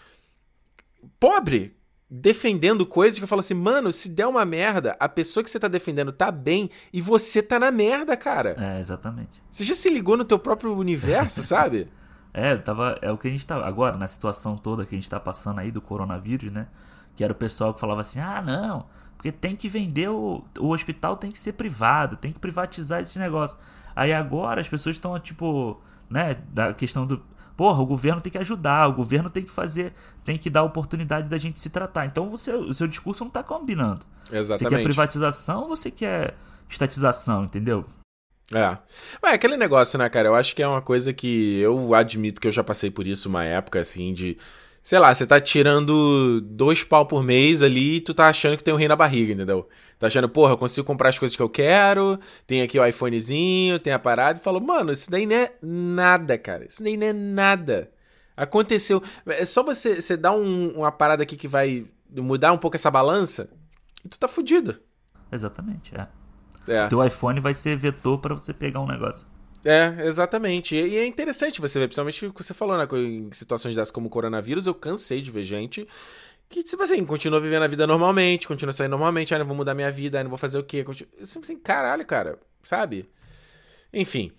pobre, defendendo coisas que eu falo assim, mano, se der uma merda, a pessoa que você tá defendendo tá bem e você tá na merda, cara. É, exatamente. Você já se ligou no teu próprio universo, sabe? É, tava, é o que a gente tá agora, na situação toda que a gente tá passando aí do coronavírus, né? Que era o pessoal que falava assim: "Ah, não, porque tem que vender o, o hospital tem que ser privado, tem que privatizar esse negócio". Aí agora as pessoas estão tipo, né, da questão do Porra, o governo tem que ajudar, o governo tem que fazer, tem que dar oportunidade da gente se tratar. Então você, o seu discurso não está combinando. Exatamente. Você quer privatização ou você quer estatização, entendeu? É. Mas é aquele negócio, né, cara? Eu acho que é uma coisa que eu admito que eu já passei por isso uma época, assim, de sei lá, você tá tirando dois pau por mês ali e tu tá achando que tem um rei na barriga, entendeu? Tá achando, porra, eu consigo comprar as coisas que eu quero, tem aqui o iPhonezinho, tem a parada, e falou, mano, isso daí não é nada, cara. Isso daí não é nada. Aconteceu. É só você, você dar um, uma parada aqui que vai mudar um pouco essa balança e tu tá fudido. Exatamente, é. é. Teu iPhone vai ser vetor para você pegar um negócio. É, exatamente. E, é interessante você ver, principalmente o que você falou, né? Em situações dessas como coronavírus, eu cansei de ver gente que, tipo assim, continua vivendo a vida normalmente, continua saindo normalmente, ah, não vou mudar minha vida, ah, não vou fazer o quê? Continua... Assim, caralho, cara, sabe? Enfim.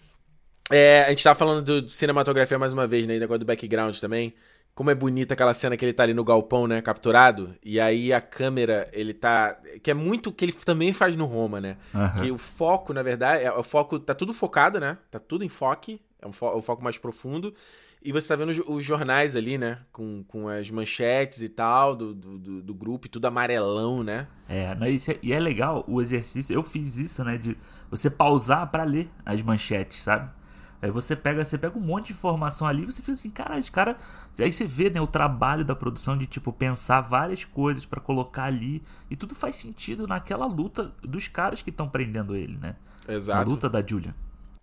É, a gente tava falando de cinematografia mais uma vez, né? Negócio do background também. Como é bonita aquela cena que ele tá ali no galpão, né? Capturado. E aí a câmera, ele tá. Que é muito o que ele também faz no Roma, né? Uhum. Que o foco, na verdade, é, o foco. Tá tudo focado, né? Tá tudo em foco. É um fo o foco mais profundo. E você tá vendo os, os, jornais ali, né? Com, com as manchetes e tal, do, do, do grupo, e tudo amarelão, né? É, mas é, e é legal o exercício. Eu fiz isso, né? De você pausar para ler as manchetes, sabe? Aí você pega, você pega um monte de informação ali, você fica assim, cara, esse cara, aí você vê, né, o trabalho da produção de tipo pensar várias coisas para colocar ali e tudo faz sentido naquela luta dos caras que estão prendendo ele, né? Exato. A luta da Julia.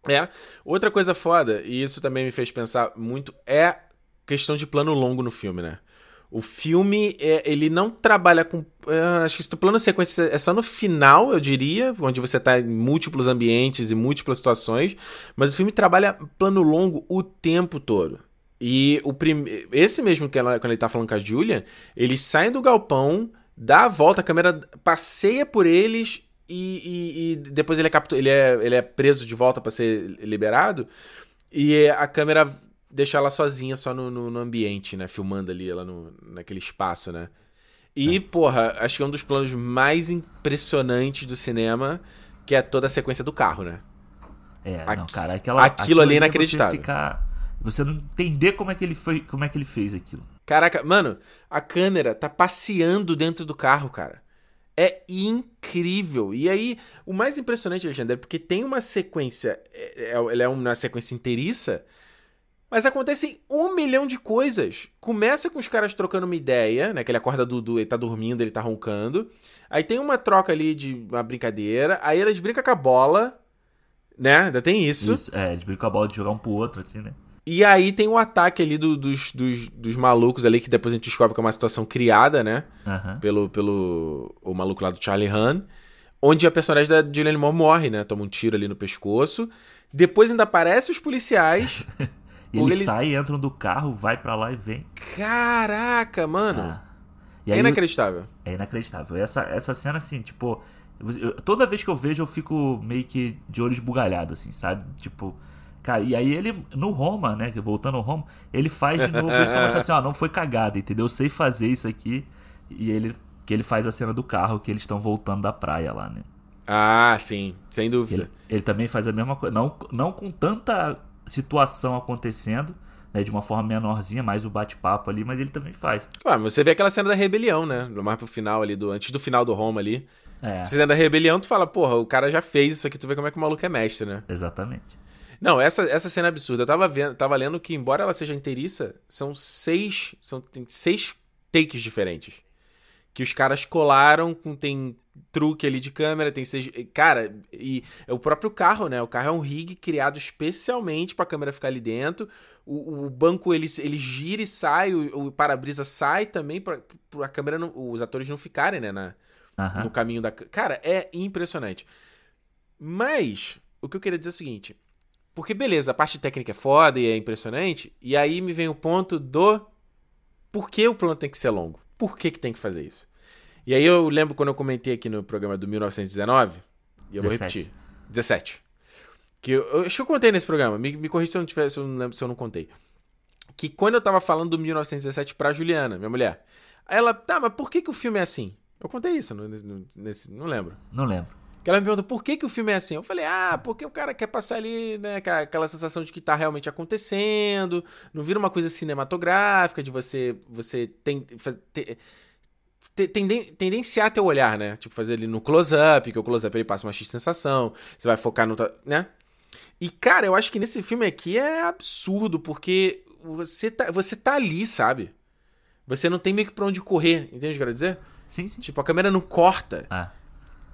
É. Outra coisa foda, e isso também me fez pensar muito, é questão de plano longo no filme, né? O filme, é, ele não trabalha com. Uh, acho que esse plano sequência é só no final, eu diria, onde você está em múltiplos ambientes e múltiplas situações. Mas o filme trabalha plano longo o tempo todo. E o prim... esse mesmo que ela, quando ele tá falando com a Julia, eles saem do galpão, dá a volta, a câmera passeia por eles e, e, e depois ele é, captu... ele, é, ele é preso de volta para ser liberado. E a câmera deixar ela sozinha só no, no, no, ambiente, né? Filmando ali ela no, naquele espaço, né? E, é. porra, acho que é um dos planos mais impressionantes do cinema, que é toda a sequência do carro, né? É, não, cara, aquela, aquilo, aquilo ali é inacreditável. Você, ficar, você não entender como é que ele foi, como é que ele fez aquilo. Caraca, mano, a câmera tá passeando dentro do carro, cara. É incrível. E aí, o mais impressionante, Alexandre, é porque tem uma sequência. É, é, ela é uma sequência inteiriça mas acontecem um milhão de coisas. Começa com os caras trocando uma ideia, né? Que ele acorda do, ele tá dormindo, ele tá roncando. Aí tem uma troca ali de uma brincadeira. Aí eles brincam com a bola. Né? Ainda tem isso. Isso, é, eles brincam a bola de jogar um pro outro, assim, né? E aí tem o ataque ali do- dos, dos, dos malucos ali, que depois a gente descobre que é uma situação criada, né? Aham. Pelo, pelo o maluco lá do Charlie Han. Onde a personagem da Julianne Moore morre, né? Toma um tiro ali no pescoço. Depois ainda aparecem os policiais. E eles eles- saem, entram do carro, vai pra lá e vem. Caraca, mano. Ah. E é inacreditável. É inacreditável. Essa, essa cena, assim, tipo. eu- toda vez que eu vejo, eu fico meio que de olho esbugalhado, assim, sabe? Tipo. Cara, e aí ele, no Roma, né? Voltando ao Roma, ele faz de novo isso pra mostrar assim, ó, não foi cagada, entendeu? Eu sei fazer isso aqui. E ele. Que ele faz a cena do carro que eles estão voltando da praia lá, né? Ah, sim, sem dúvida. Ele, ele também faz a mesma coisa. Não, não com tanta situação acontecendo, né? De uma forma menorzinha, mais o bate-papo ali, mas ele também faz. Ah, mas você vê aquela cena da rebelião, né? Mais pro final ali, do, antes do final do Roma ali. É, Cena da rebelião, tu fala, porra, o cara já fez isso aqui, tu vê como é que o maluco é mestre, né? exatamente. Não, essa, essa cena é absurda. Eu tava vendo, tava lendo que, embora ela seja inteiriça, são seis. São, tem seis takes diferentes. Que os caras colaram com. Tem truque ali de câmera, tem seis. Cara, e é o próprio carro, né? O carro é um rig criado especialmente pra câmera ficar ali dentro. O, o banco ele, ele gira e sai, o, o para-brisa sai também pra, pra câmera não- os atores não ficarem, né? Na, no caminho da. Cara, é impressionante. Mas, o que eu queria dizer é o seguinte. Porque, beleza, a parte técnica é foda e é impressionante. E aí me vem o ponto do. Por que o plano tem que ser longo? Por que, que tem que fazer isso? E aí eu lembro quando eu comentei aqui no programa do 1919. E eu vou 17. repetir. 17. Que eu, eu acho que eu contei nesse programa. Me, me corrija se eu não tiver, se eu não lembro se eu não contei. Que quando eu tava falando do 1917 pra Juliana, minha mulher. Ela, tá, mas por que, que o filme é assim? Eu contei isso, no- no- nesse- não lembro. Não lembro. Que ela me perguntou por que, que o filme é assim. Eu falei, ah, porque o cara quer passar ali, né, aquela- sensação de que tá realmente acontecendo, não vira uma coisa cinematográfica, de você você tem, fa- te- te- tenden- tendenciar teu olhar, né? Tipo, fazer ele no close-up, que o close-up ele passa uma X sensação, você vai focar no. né? E, cara, eu acho que nesse filme aqui é absurdo, porque você tá, você tá ali, sabe? Você não tem meio que pra onde correr, entende o que eu quero dizer? Sim, sim. Tipo, a câmera não corta. Ah,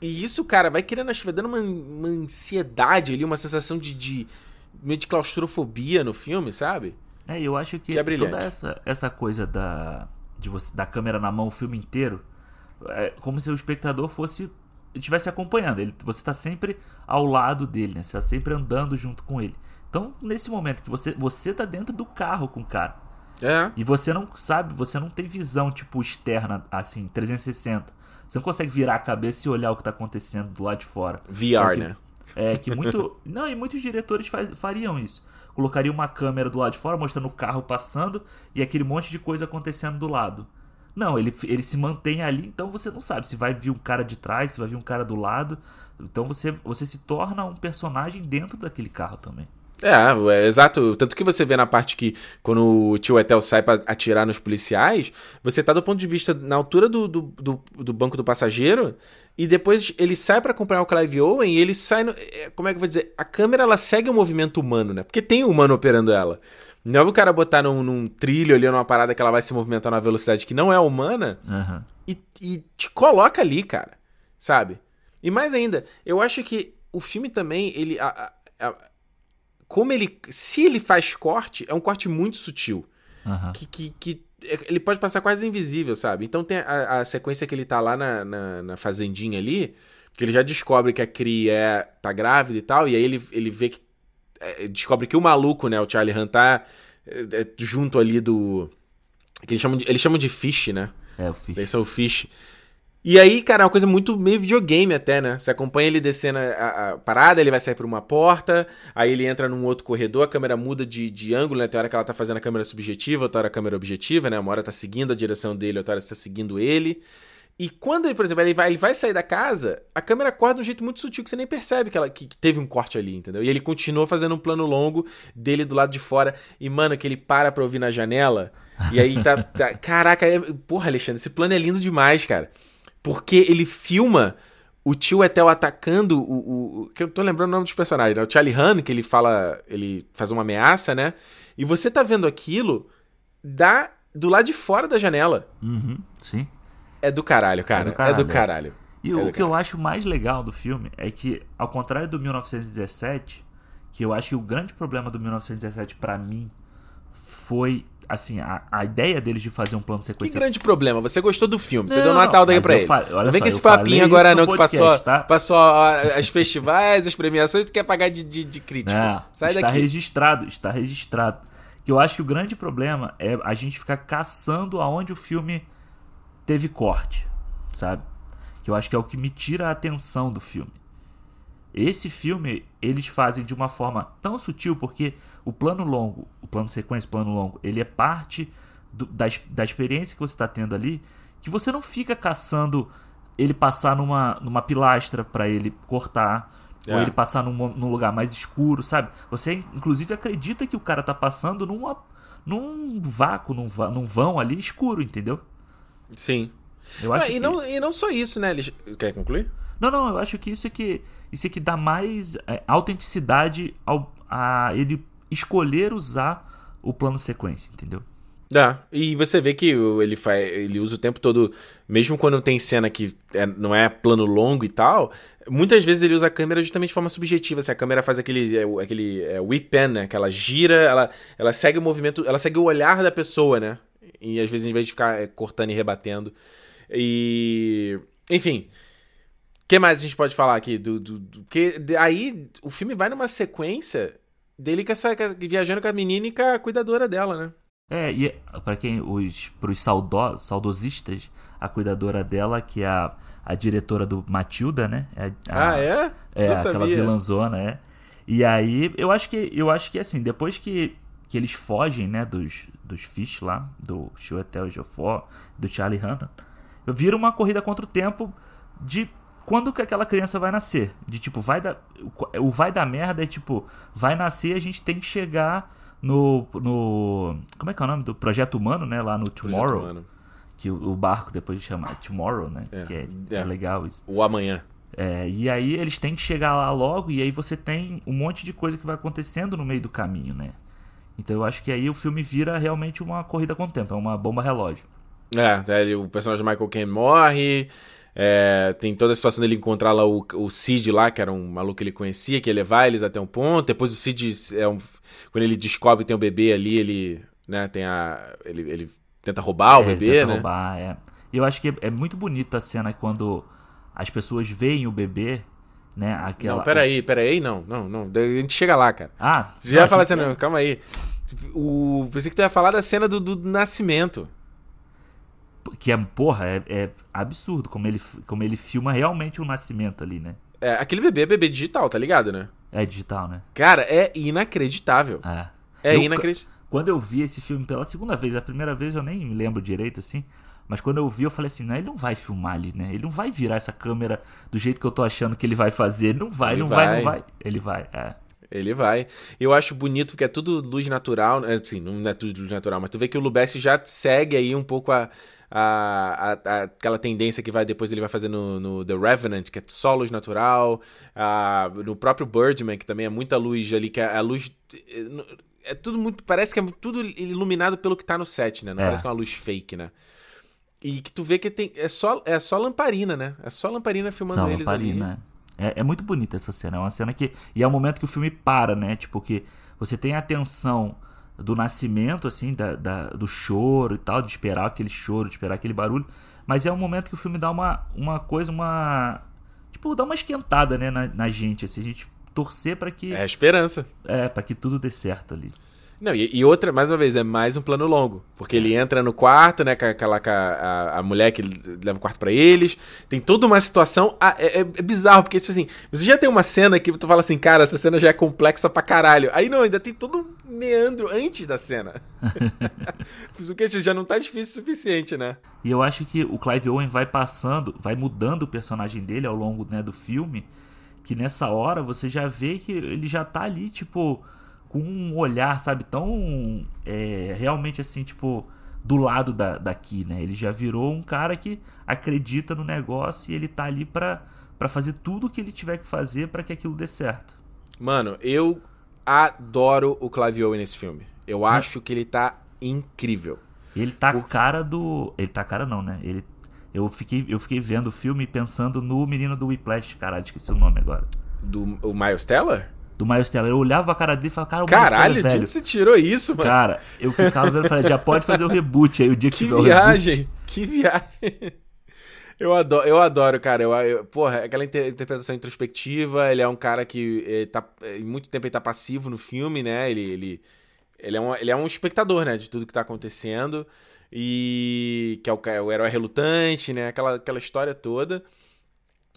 E isso, cara, vai criando, acho que vai dando uma, uma ansiedade ali, uma sensação de, de meio de claustrofobia no filme, sabe? é, eu acho que, Que é brilhante. toda essa, essa coisa da, de você, da câmera na mão o filme inteiro, é como se o espectador fosse estivesse acompanhando. Ele, você tá sempre ao lado dele, né? Você tá sempre andando junto com ele. Então, nesse momento que você, você tá dentro do carro com o cara. É. E você não sabe, você não tem visão, tipo, externa, assim, 360. Você não consegue virar a cabeça e olhar o que tá acontecendo do lado de fora. VR, que- né? É, que muito. não, e muitos diretores faz- fariam isso. Colocariam uma câmera do lado de fora, mostrando o carro passando e aquele monte de coisa acontecendo do lado. Não, ele, ele se mantém ali, então você não sabe se vai vir um cara de trás, se vai vir um cara do lado. Então você, você se torna um personagem dentro daquele carro também. É, é, exato. Tanto que você vê na parte que, quando o tio Etel sai pra atirar nos policiais, você tá do ponto de vista na altura do, do, do, do banco do passageiro, e depois ele sai pra acompanhar o Clive Owen e ele sai. No, é, como é que eu vou dizer? A câmera ela segue o movimento humano, né? Porque tem um humano operando ela. Não é o cara botar num, num trilho ali, numa parada que ela vai se movimentar numa velocidade que não é humana, Aham. e, e te coloca ali, cara. Sabe? E mais ainda, eu acho que o filme também, ele. a- a- a- como ele. Se ele faz corte, é um corte muito sutil. Aham. Que, que, que ele pode passar quase invisível, sabe? Então tem a, a sequência que ele tá lá na, na, na fazendinha ali, que ele já descobre que a Cree é, tá grávida e tal, e aí ele, ele vê que. é, descobre que o maluco, né, o Charlie Han, tá é, é, junto ali do. Que eles chamam de, eles chamam de Fish, né? É, eu fiz. Eles são o Fish. E aí, cara, é uma coisa muito meio videogame até, né? Você acompanha ele descendo a, a- parada, ele vai sair por uma porta, aí ele entra num outro corredor, a câmera muda de, de ângulo, né? Tem hora que ela tá fazendo a câmera subjetiva, outra hora a câmera objetiva, né? Uma hora tá seguindo a direção dele, outra hora tá seguindo ele. E quando ele, por exemplo, ele vai, ele vai sair da casa, a câmera corta de um jeito muito sutil que você nem percebe que, ela, que, que teve um corte ali, entendeu? E ele continua fazendo um plano longo dele do lado de fora. E, mano, que ele para pra ouvir na janela. E aí tá. tá- caraca, é- porra, Alexandre, esse plano é lindo demais, cara. Porque ele filma o tio Etel atacando o, o- Que eu tô lembrando o nome dos personagens, né? O Charlie Han, que ele fala. Ele faz uma ameaça, né? E você tá vendo aquilo da, do lado de fora da janela. Uhum, sim. É do caralho, cara. É do caralho. caralho, E É o que eu acho mais legal do filme é que, ao contrário do 1917, que eu acho que o grande problema do 1917 pra mim foi, assim, a, a ideia deles de fazer um plano de Que grande problema. Você gostou do filme, você Não, deu nota alta aí mas pra ele. fa- olha não vem com esse papinho agora não, que podcast, passou, tá? passou as festivais, as premiações, tu quer pagar de, de, de crítico. Não, Sai está daqui. registrado, está registrado. Que eu acho que o grande problema é a gente ficar caçando aonde o filme teve corte, sabe? Que eu acho que é o que me tira a atenção do filme. Esse filme, eles fazem de uma forma tão sutil, porque o plano longo, o plano sequência, o plano longo, ele é parte do- da, da experiência que você está tendo ali, que você não fica caçando ele passar numa, numa pilastra para ele cortar, ou É. ele passar num, num lugar mais escuro, sabe? Você, inclusive, acredita que o cara tá passando numa, num vácuo, num, num vão ali escuro, entendeu? Sim. Eu acho Ah, e, que... não, e não só isso, né? Eles... Quer concluir? Não, não, eu acho que isso é que isso é que dá mais é, autenticidade ao, a ele escolher usar o plano sequência, entendeu? Dá. E você vê que ele faz, ele usa o tempo todo, mesmo quando tem cena que é- não é plano longo e tal, muitas vezes ele usa a câmera justamente de forma subjetiva. Assim, a câmera faz aquele, é, aquele é, whip pan, né? Que ela gira, ela, ela segue o movimento, ela segue o olhar da pessoa, né? E às vezes, em vez de ficar é, cortando e rebatendo. E. Enfim. O que mais a gente pode falar aqui? Do, do, do- porque aí o filme vai numa sequência dele com essa, a- viajando com a menina e com a cuidadora dela, né? É, e para quem os pros saudo, saudosistas, a cuidadora dela, que é a, a diretora do Matilda, né? É a- ah, é? É, Não aquela sabia. vilãzona, é. E aí, eu acho que eu acho que assim, depois que, que eles fogem, né, dos, dos Fish lá, do Chiwetel Ejiofor, do Charlie Hunnam, vira uma corrida contra o tempo de quando que aquela criança vai nascer. De tipo, vai o vai dar merda é tipo, vai nascer, a gente tem que chegar no no como é que é o nome do projeto humano, né, lá no Tomorrow, que o, o barco depois chama Tomorrow, né, É, que é, é. é legal isso. O amanhã. É, e aí eles têm que chegar lá logo, e aí você tem um monte de coisa que vai acontecendo no meio do caminho, né? Então eu acho que aí o filme vira realmente uma corrida com o tempo, é uma bomba relógio. É, o personagem Michael Caine morre. É, tem toda a situação dele encontrar lá o, o Cid lá, que era um maluco que ele conhecia, que ia levar eles até um ponto. Depois o Cid, é um- quando ele descobre que tem um bebê ali, ele, né, tem a, ele, ele tenta roubar o É, bebê, tenta né? roubar, é. E eu acho que é, é muito bonita a cena quando as pessoas veem o bebê, né? Aquela... Não, peraí, peraí, não, não, não. A gente chega lá, cara. Ah, já ia falar assim, que- não, calma aí. O, pensei que tu ia falar da cena do, do nascimento. Que é, porra, é, é absurdo como ele, como ele filma realmente o nascimento ali, né? É, aquele bebê é bebê digital, tá ligado, né? É digital, né? Cara, é inacreditável. É. É Eu- inacreditável. Quando eu vi esse filme pela segunda vez, a primeira vez eu nem me lembro direito assim, mas quando eu vi eu falei assim, não, ele não vai filmar ali, né? Ele não vai virar essa câmera do jeito que eu tô achando que ele vai fazer. Ele não vai, Ele não vai. vai. não vai. Ele vai, é. Ele vai. Eu acho bonito porque é tudo luz natural. né? Assim, não é tudo luz natural, mas tu vê que o Lubesc já segue aí um pouco a, a, a- a- aquela tendência que vai depois ele vai fazer no, no The Revenant, que é só luz natural. Ah, no próprio Birdman, que também é muita luz ali, que é a luz. É tudo muito. Parece que é tudo iluminado pelo que tá no set, né? Não É. parece que é uma luz fake, né? E que tu vê que tem. É só, é só lamparina, né? É só lamparina filmando Só eles lamparina, ali. é. É, é muito bonita essa cena. É uma cena que. E é o momento que o filme para, né? Tipo, que você tem a atenção do nascimento, assim, da, da- do choro e tal, de esperar aquele choro, de esperar aquele barulho. Mas é um momento que o filme dá uma, uma coisa, uma. Tipo, dá uma esquentada, né, na, na gente, assim, a gente torcer pra que. É a esperança. É, pra que tudo dê certo ali. Não, e, e outra, mais uma vez, é mais um plano longo. Porque ele entra no quarto, né, com aquela com a, a, mulher que leva o quarto pra eles. Tem toda uma situação. ah, é, é- é bizarro, porque, assim, você já tem uma cena que tu fala assim, cara, essa cena já é complexa pra caralho. Aí não, ainda tem todo um meandro antes da cena. Isso que já não tá difícil o suficiente, né? E eu acho que o Clive Owen vai passando, vai mudando o personagem dele ao longo né, do filme, que nessa hora você já vê que ele já tá ali, tipo, com um olhar, sabe, tão é, realmente assim, tipo, do lado da, daqui, né? Ele já virou um cara que acredita no negócio e ele tá ali pra, pra fazer tudo o que ele tiver que fazer pra que aquilo dê certo. Mano, eu adoro o Owen nesse filme. Eu acho que ele tá incrível. Ele tá a cara do. Ele tá a cara não, né? Ele, Eu fiquei, eu fiquei vendo o filme pensando no menino do Whiplash, caralho, esqueci o nome agora. Do o Miles Teller? Do Miles Teller. Eu olhava pra cara dele e falava, cara, o Caralho, Miles Teller, velho. você tirou isso, mano? Cara, eu ficava vendo e falei, já pode fazer o reboot aí, o dia que, que tiver o viagem, reboot. que viagem. Eu adoro, eu adoro, cara. Eu, eu- porra, aquela inter- interpretação introspectiva. Ele é um cara que eh, tá, eh, muito tempo ele tá passivo no filme, né? Ele, ele, ele, é, um, ele é um espectador, né? De tudo que tá acontecendo. E que é o, ca- o herói relutante, né? Aquela, aquela história toda.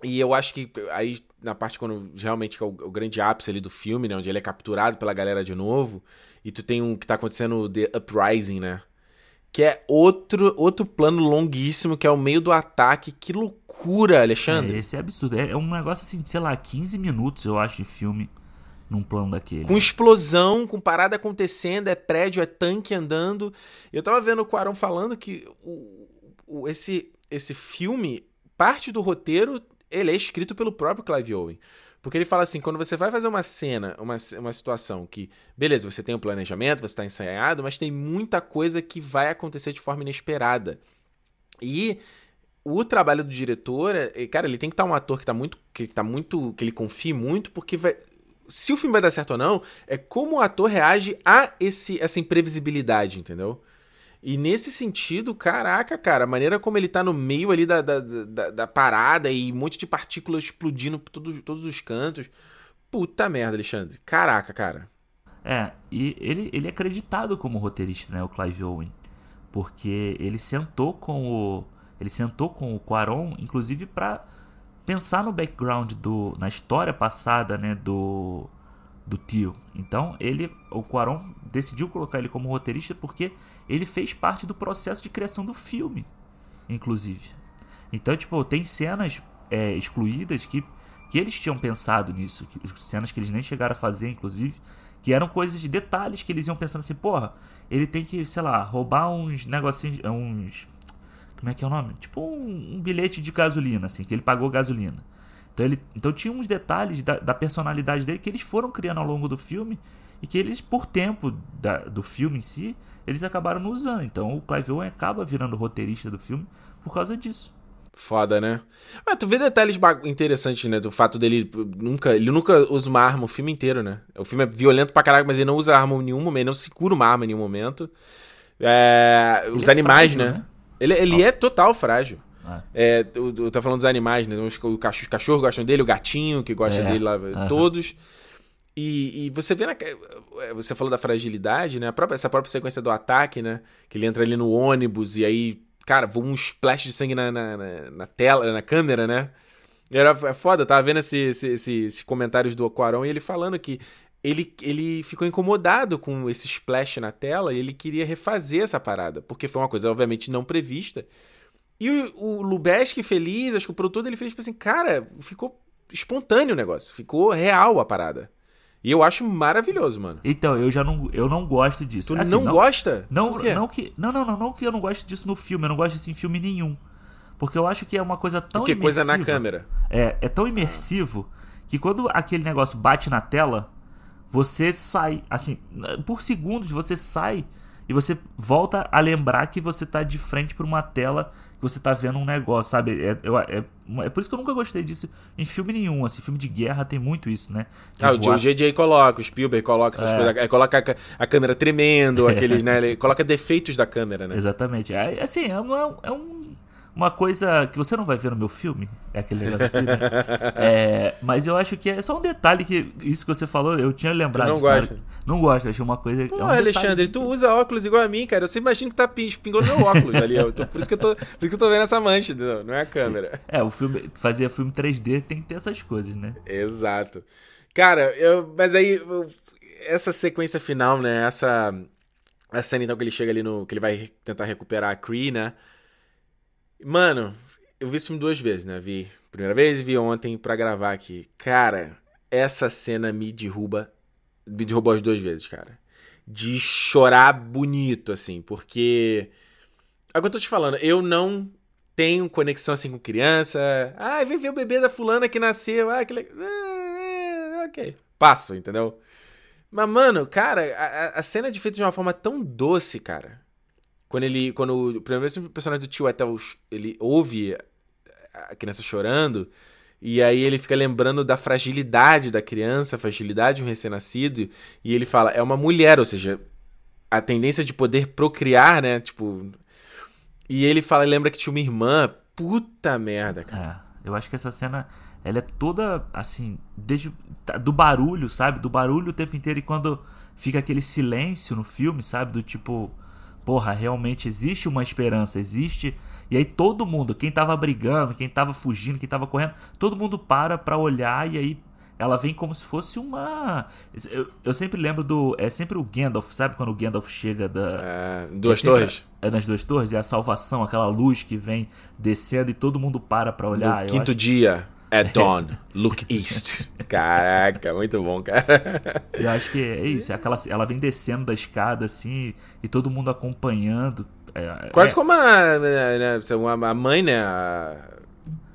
E eu acho que aí, na parte quando realmente é o, o grande ápice ali do filme, né? Onde ele é capturado pela galera de novo. E tu tem um que tá acontecendo, The Uprising, né? Que é outro, outro plano longuíssimo, que é o meio do ataque. Que loucura, É, Alexandre. esse é absurdo. É é um negócio assim, de, sei lá, 15 minutos, eu acho, de filme num plano daquele. Com explosão, com parada acontecendo, é prédio, é tanque andando. Eu tava vendo o Quarão falando que o, o- esse, esse filme, parte do roteiro, ele é escrito pelo próprio Clive Owen. Porque ele fala assim, quando você vai fazer uma cena, uma, uma situação que, beleza, você tem um planejamento, você está ensaiado, mas tem muita coisa que vai acontecer de forma inesperada. E o trabalho do diretor, é- cara, ele tem que estar um ator que tá muito, que tá muito, que ele confie muito, porque vai, se o filme vai dar certo ou não, é como o ator reage a esse, essa imprevisibilidade, entendeu? E nesse sentido, caraca, cara, a maneira como ele tá no meio ali da, da, da, da parada e um monte de partículas explodindo por todos, todos os cantos. Puta merda, Alexandre. Caraca, cara. É, e ele, ele é acreditado como roteirista, né, o Clive Owen. Porque ele sentou com o. Ele sentou com o Quaron, inclusive, pra pensar no background do. na história passada, né, do. do tio. Então, ele. O Quaron decidiu colocar ele como roteirista porque ele fez parte do processo de criação do filme, inclusive. Então, tipo, tem cenas é, excluídas que, que eles tinham pensado nisso, que- cenas que eles nem chegaram a fazer, inclusive, que eram coisas de detalhes que eles iam pensando assim, porra, ele tem que, sei lá, roubar uns negocinhos, uns. Como é que é o nome? Tipo um, um bilhete de gasolina, assim, que ele pagou gasolina. Então, ele, então tinha uns detalhes da, da personalidade dele que eles foram criando ao longo do filme e que eles, por tempo da- do filme em si, eles acabaram não usando. Então o Clive Owen acaba virando roteirista do filme por causa disso. Foda, né? Mas tu vê detalhes interessantes, né? Do fato dele nunca. Ele nunca usa uma arma o filme inteiro, né? O filme é violento pra caralho, mas ele não usa arma em nenhum momento, ele não segura uma arma em nenhum momento. É, os é animais, frágil, né? né? Ele, ele é total frágil. Ah. É, tu, tu tá falando dos animais, né? Os, o cachorro, os cachorros gostam dele, o gatinho que gosta É, dele lá, todos. E, e você vê na, você falou da fragilidade, né? Própria, essa própria sequência do ataque, né? Que ele entra ali no ônibus e aí, cara, voa um splash de sangue na, na, na- na tela, na câmera, né? Era é foda, eu tava vendo esse, esse- esse- esses comentários do Aquarão e ele falando que ele, ele ficou incomodado com esse splash na tela e ele queria refazer essa parada, porque foi uma coisa, obviamente, não prevista. E o, o Lubeski feliz, acho que o produtor dele fez tipo assim, cara, ficou espontâneo o negócio, ficou real a parada. E eu acho maravilhoso, mano. Então, eu já não, eu não gosto disso. Tu Assim, não, gosta? Não, Por quê? não que. Não, não, não, não que eu não gosto disso no filme, eu não gosto disso em filme nenhum. Porque eu acho que é uma coisa tão Porque coisa na imersiva. câmera. É, é tão imersivo que quando aquele negócio bate na tela, você sai, assim, por segundos você sai e você volta a lembrar que você tá de frente pra uma tela que você tá vendo um negócio, sabe? É, é, é por isso que eu nunca gostei disso em filme nenhum, assim, filme de guerra tem muito isso, né? De Ah, o JJ coloca, o Spielberg coloca essas É. coisas. aí Coloca a, a câmera tremendo, aqueles, né? Ele coloca defeitos da câmera, né? Exatamente. É, assim, é, um- é um- é um- uma coisa que você não vai ver no meu filme. É aquele negócio assim, né? É, mas eu acho que é só um detalhe que isso que você falou, eu tinha lembrado. não na hora. gosta? Não gosto, achei uma coisa. Pô, é um Alexandre, tu usa óculos igual a mim, cara. Eu sempre imagino que tá pin- pingando meu óculos ali. Tô- por, isso que eu tô, por isso que eu tô vendo essa mancha, não é a câmera. É, o filme, fazer filme 3D tem que ter essas coisas, né? Exato. Cara, eu, mas aí, eu- essa sequência final, né? Essa, essa cena então que ele chega ali no. que ele vai tentar recuperar a Cree, né? Mano, eu vi esse filme duas vezes, né? Vi primeira vez e vi ontem pra gravar aqui. Cara, essa cena me derruba. Me derrubou as duas vezes, cara. De chorar bonito, assim, porque. É o que eu tô te falando, eu não tenho conexão assim com criança. Ah, vem ver o bebê da fulana que nasceu. Ah, que legal. Ah, é, ok. Passo, entendeu? Mas, mano, cara, a- a cena é feita de uma forma tão doce, cara. Quando ele. Quando o primeiro personagem do tio Ethel ele ouve a criança chorando. E aí ele fica lembrando da fragilidade da criança, fragilidade de um recém-nascido. E ele fala, é uma mulher, ou seja, a tendência de poder procriar, né? Tipo. E ele fala, lembra que tinha uma irmã. Puta merda, cara. É, eu acho que essa cena, ela é toda, assim, desde. Tá, do barulho, sabe? Do barulho o tempo inteiro. E quando fica aquele silêncio no filme, sabe? Do tipo. Porra, realmente existe uma esperança, existe. E aí todo mundo, quem tava brigando, quem tava fugindo, quem tava correndo, todo mundo para pra olhar e aí ela vem como se fosse uma. Eu, eu, sempre lembro do. É sempre o Gandalf, sabe quando o Gandalf chega da. É, duas é torres? É nas duas torres, é a salvação, aquela luz que vem descendo e todo mundo para pra olhar. No quinto acho... dia. É dawn, look east. Caraca, muito bom, cara. Eu acho que é isso. É aquela, ela vem descendo da escada assim e todo mundo acompanhando. É, Quase é... como a, né, né a, mãe, né? A,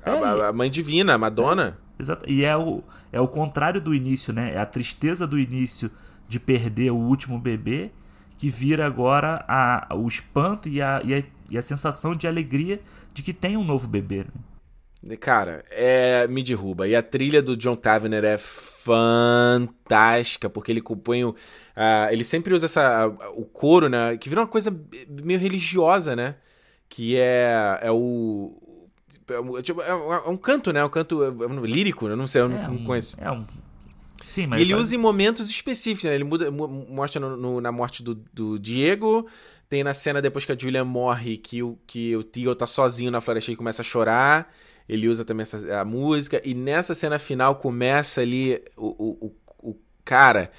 a, a, mãe divina, a Madonna. Exato. E é o, é o contrário do início, né? É a tristeza do início de perder o último bebê que vira agora a, o espanto e a, e a, e a sensação de alegria de que tem um novo bebê. Né? Cara, é, me derruba. E a trilha do John Tavener é fantástica, porque ele compõe. Uh, ele sempre usa essa, uh, o coro, né? Que vira uma coisa meio religiosa, né? Que é, é o, é, tipo, é, um, é um canto, né? Um canto é lírico, eu não sei, eu não, é um, conheço. É um. Sim, mas. E ele usa em momentos específicos, né? Ele muda, mostra no, no, na morte do, do, Diego. Tem na cena depois que a Julia morre que o, que o Tio tá sozinho na floresta e começa a chorar. Ele usa também essa, a música. E nessa cena final começa ali o, o, o, cara.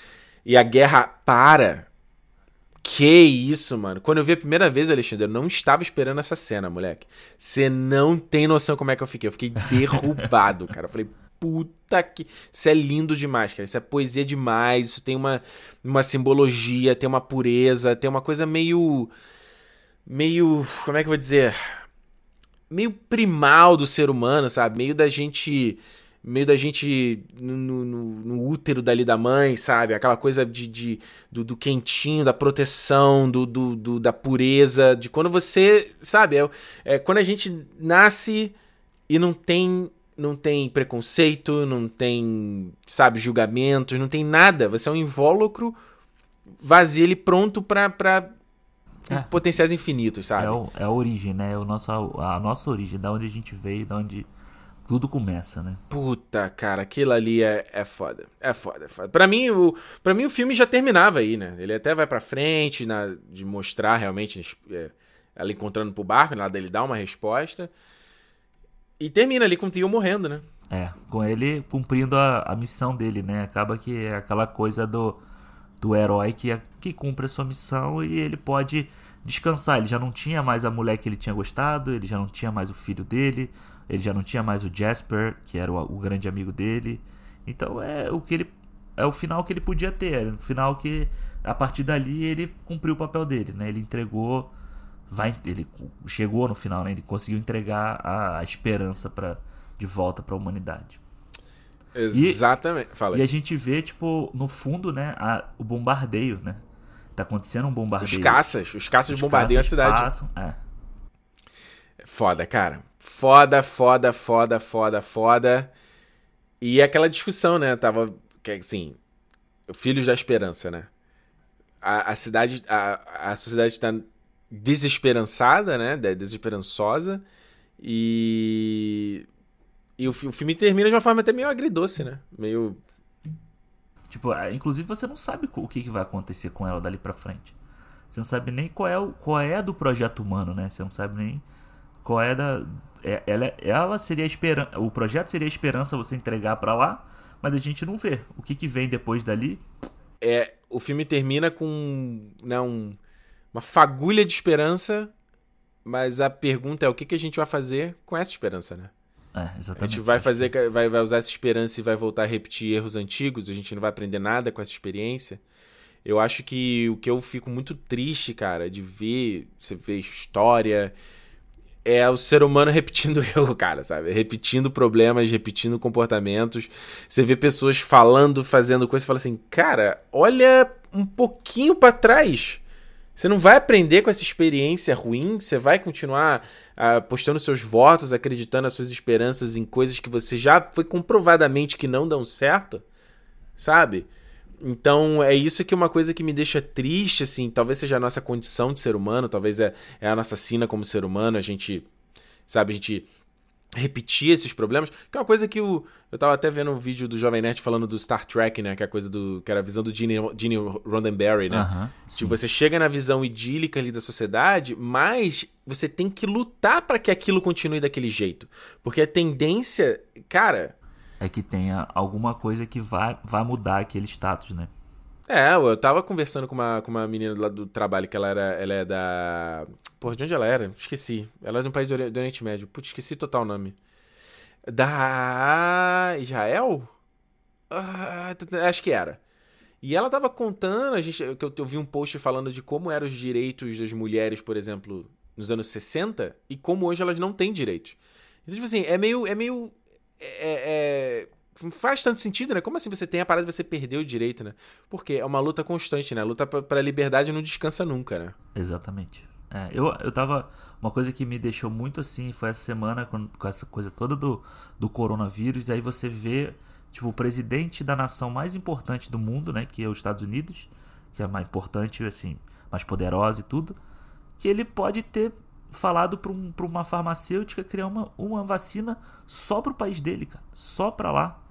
E a guerra para que isso, mano. Quando eu vi a primeira vez, Alexandre, eu não estava esperando essa cena, moleque. Você não tem noção como é que eu fiquei. Eu fiquei derrubado, cara. Eu falei, puta que. Isso é lindo demais, cara. Isso é poesia demais. Isso tem uma, uma simbologia, tem uma pureza, tem uma coisa meio. Meio. Como é que eu vou dizer? Meio primal do ser humano, sabe? Meio da gente meio da gente no, no, no, útero dali da mãe, sabe? Aquela coisa de, de do, do, quentinho, da proteção, do, do, do, da pureza, de quando você, sabe? É, é, quando a gente nasce e não tem não tem preconceito, não tem, sabe, julgamentos, não tem nada. Você é um invólucro vazio, ele pronto para é. potenciais infinitos, sabe? É, o, é, a origem, né? É o nosso, a nossa origem, da onde a gente veio, da onde tudo começa, né? Puta, cara, aquilo ali é, é foda. É foda, é foda. Pra mim, o, pra mim, o filme já terminava aí, né? Ele até vai pra frente na, de mostrar realmente é, ela encontrando pro barco, nada ele dá uma resposta. E termina ali com o Tio morrendo, né? É, com ele cumprindo a, a missão dele, né? Acaba que é aquela coisa do, do herói que, que cumpre a sua missão e ele pode descansar. Ele já não tinha mais a mulher que ele tinha gostado, ele já não tinha mais o filho dele ele já não tinha mais o Jasper, que era o, o grande amigo dele. Então é o que ele é o final que ele podia ter, o final que a partir dali ele cumpriu o papel dele, né? Ele entregou, vai, ele chegou no final, né? Ele conseguiu entregar a, a esperança para de volta para a humanidade. Exatamente. E, Fala e a gente vê tipo no fundo, né, a, o bombardeio, né? Tá acontecendo um bombardeio. Os caças, os caças os bombardeiam caças a cidade. Passam, é. Foda, cara. Foda, foda, foda, foda, foda. E aquela discussão, né? Tava. Assim. Filhos da Esperança, né? A, a cidade. A, a sociedade tá desesperançada, né? Desesperançosa. E. E o, o filme termina de uma forma até meio agridoce, né? Meio. Tipo, inclusive você não sabe o que, vai acontecer com ela dali pra frente. Você não sabe nem qual é, o, qual é do projeto humano, né? Você não sabe nem qual é da. É, ela, ela seria esperança. O projeto seria a esperança você entregar para lá, mas a gente não vê. O que, que vem depois dali? É, o filme termina com né, um, uma fagulha de esperança, mas a pergunta é o que, que a gente vai fazer com essa esperança, né? É, exatamente. A gente vai fazer, vai, vai usar essa esperança e vai voltar a repetir erros antigos, a gente não vai aprender nada com essa experiência. Eu acho que o que eu fico muito triste, cara, de ver, você vê história, é o ser humano repetindo erro, cara, sabe? Repetindo problemas, repetindo comportamentos. Você vê pessoas falando, fazendo coisas e fala assim, cara, olha um pouquinho para trás. Você não vai aprender com essa experiência ruim, você vai continuar apostando seus votos, acreditando as suas esperanças em coisas que você já foi comprovadamente que não dão certo, sabe? Então é isso que é uma coisa que me deixa triste, assim, talvez seja a nossa condição de ser humano, talvez é, é a nossa sina como ser humano, a gente, sabe, a gente repetir esses problemas, que é uma coisa que o, eu tava até vendo um vídeo do Jovem Nerd falando do Star Trek, né, que é a coisa do, que era a visão do Gene, Gene Roddenberry, né, tipo, você chega na visão idílica ali da sociedade, mas você tem que lutar para que aquilo continue daquele jeito, porque a tendência, cara, É que tenha alguma coisa que vai, vai mudar aquele status, né? É, eu tava conversando com uma, com uma menina lá do trabalho que ela era. Ela é da. Porra, de onde ela era? Esqueci. Ela é de um país do, Ori- do Oriente Médio. Putz, esqueci total o nome. Da. Israel? Ah, acho que era. E ela tava contando, a gente, que eu, eu vi um post falando de como eram os direitos das mulheres, por exemplo, nos anos 60, e como hoje elas não têm direitos. Então, tipo assim, é meio. É meio. É, é- faz tanto sentido, né? Como assim você tem a parada de você perder o direito, né? Porque é uma luta constante, né? A luta pra- liberdade não descansa nunca, né? Exatamente. É, eu, eu tava. Uma coisa que me deixou muito assim foi essa semana com, com essa coisa toda do, do coronavírus. Aí você vê, tipo, o presidente da nação mais importante do mundo, né? Que é os Estados Unidos, que é mais importante, assim, mais poderosa e tudo. Que ele pode ter falado pra, um, uma farmacêutica criar uma, uma vacina só pro país dele, cara. Só pra lá.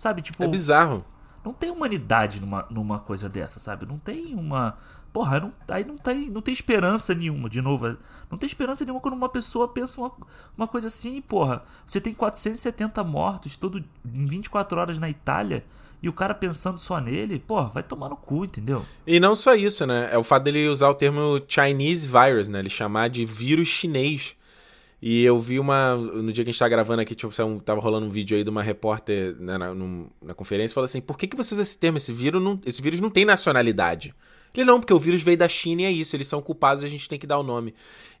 Sabe, tipo. É bizarro. Não tem humanidade numa, numa coisa dessa, sabe? Não tem uma. Porra, não, aí não tem, não tem esperança nenhuma, de novo. Não tem esperança nenhuma quando uma pessoa pensa uma, uma coisa assim, porra. Você tem 470 mortos todo, em 24 horas na Itália e o cara pensando só nele, porra, vai tomar no cu, entendeu? E não só isso, né? É o fato dele usar o termo Chinese virus, né? Ele chamar de vírus chinês. E eu vi uma. No dia que a gente tá gravando aqui, tipo, tava rolando um vídeo aí de uma repórter né, na, num- na conferência falou assim: por que, que você usa esse termo? Esse vírus, não, esse vírus não tem nacionalidade. Ele não, porque o vírus veio da China e é isso, eles são culpados e a gente tem que dar o nome.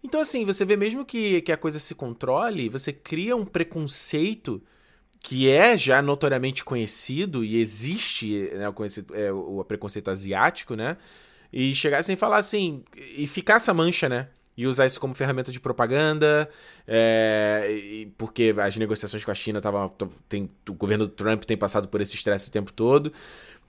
Então, assim, você vê mesmo que, que a coisa se controle, você cria um preconceito que é já notoriamente conhecido e existe né, o, é, o preconceito asiático, né? E chegar sem falar assim, e ficar essa mancha, né? E usar isso como ferramenta de propaganda, é, porque as negociações com a China estavam. Tem, o governo Trump tem passado por esse estresse o tempo todo.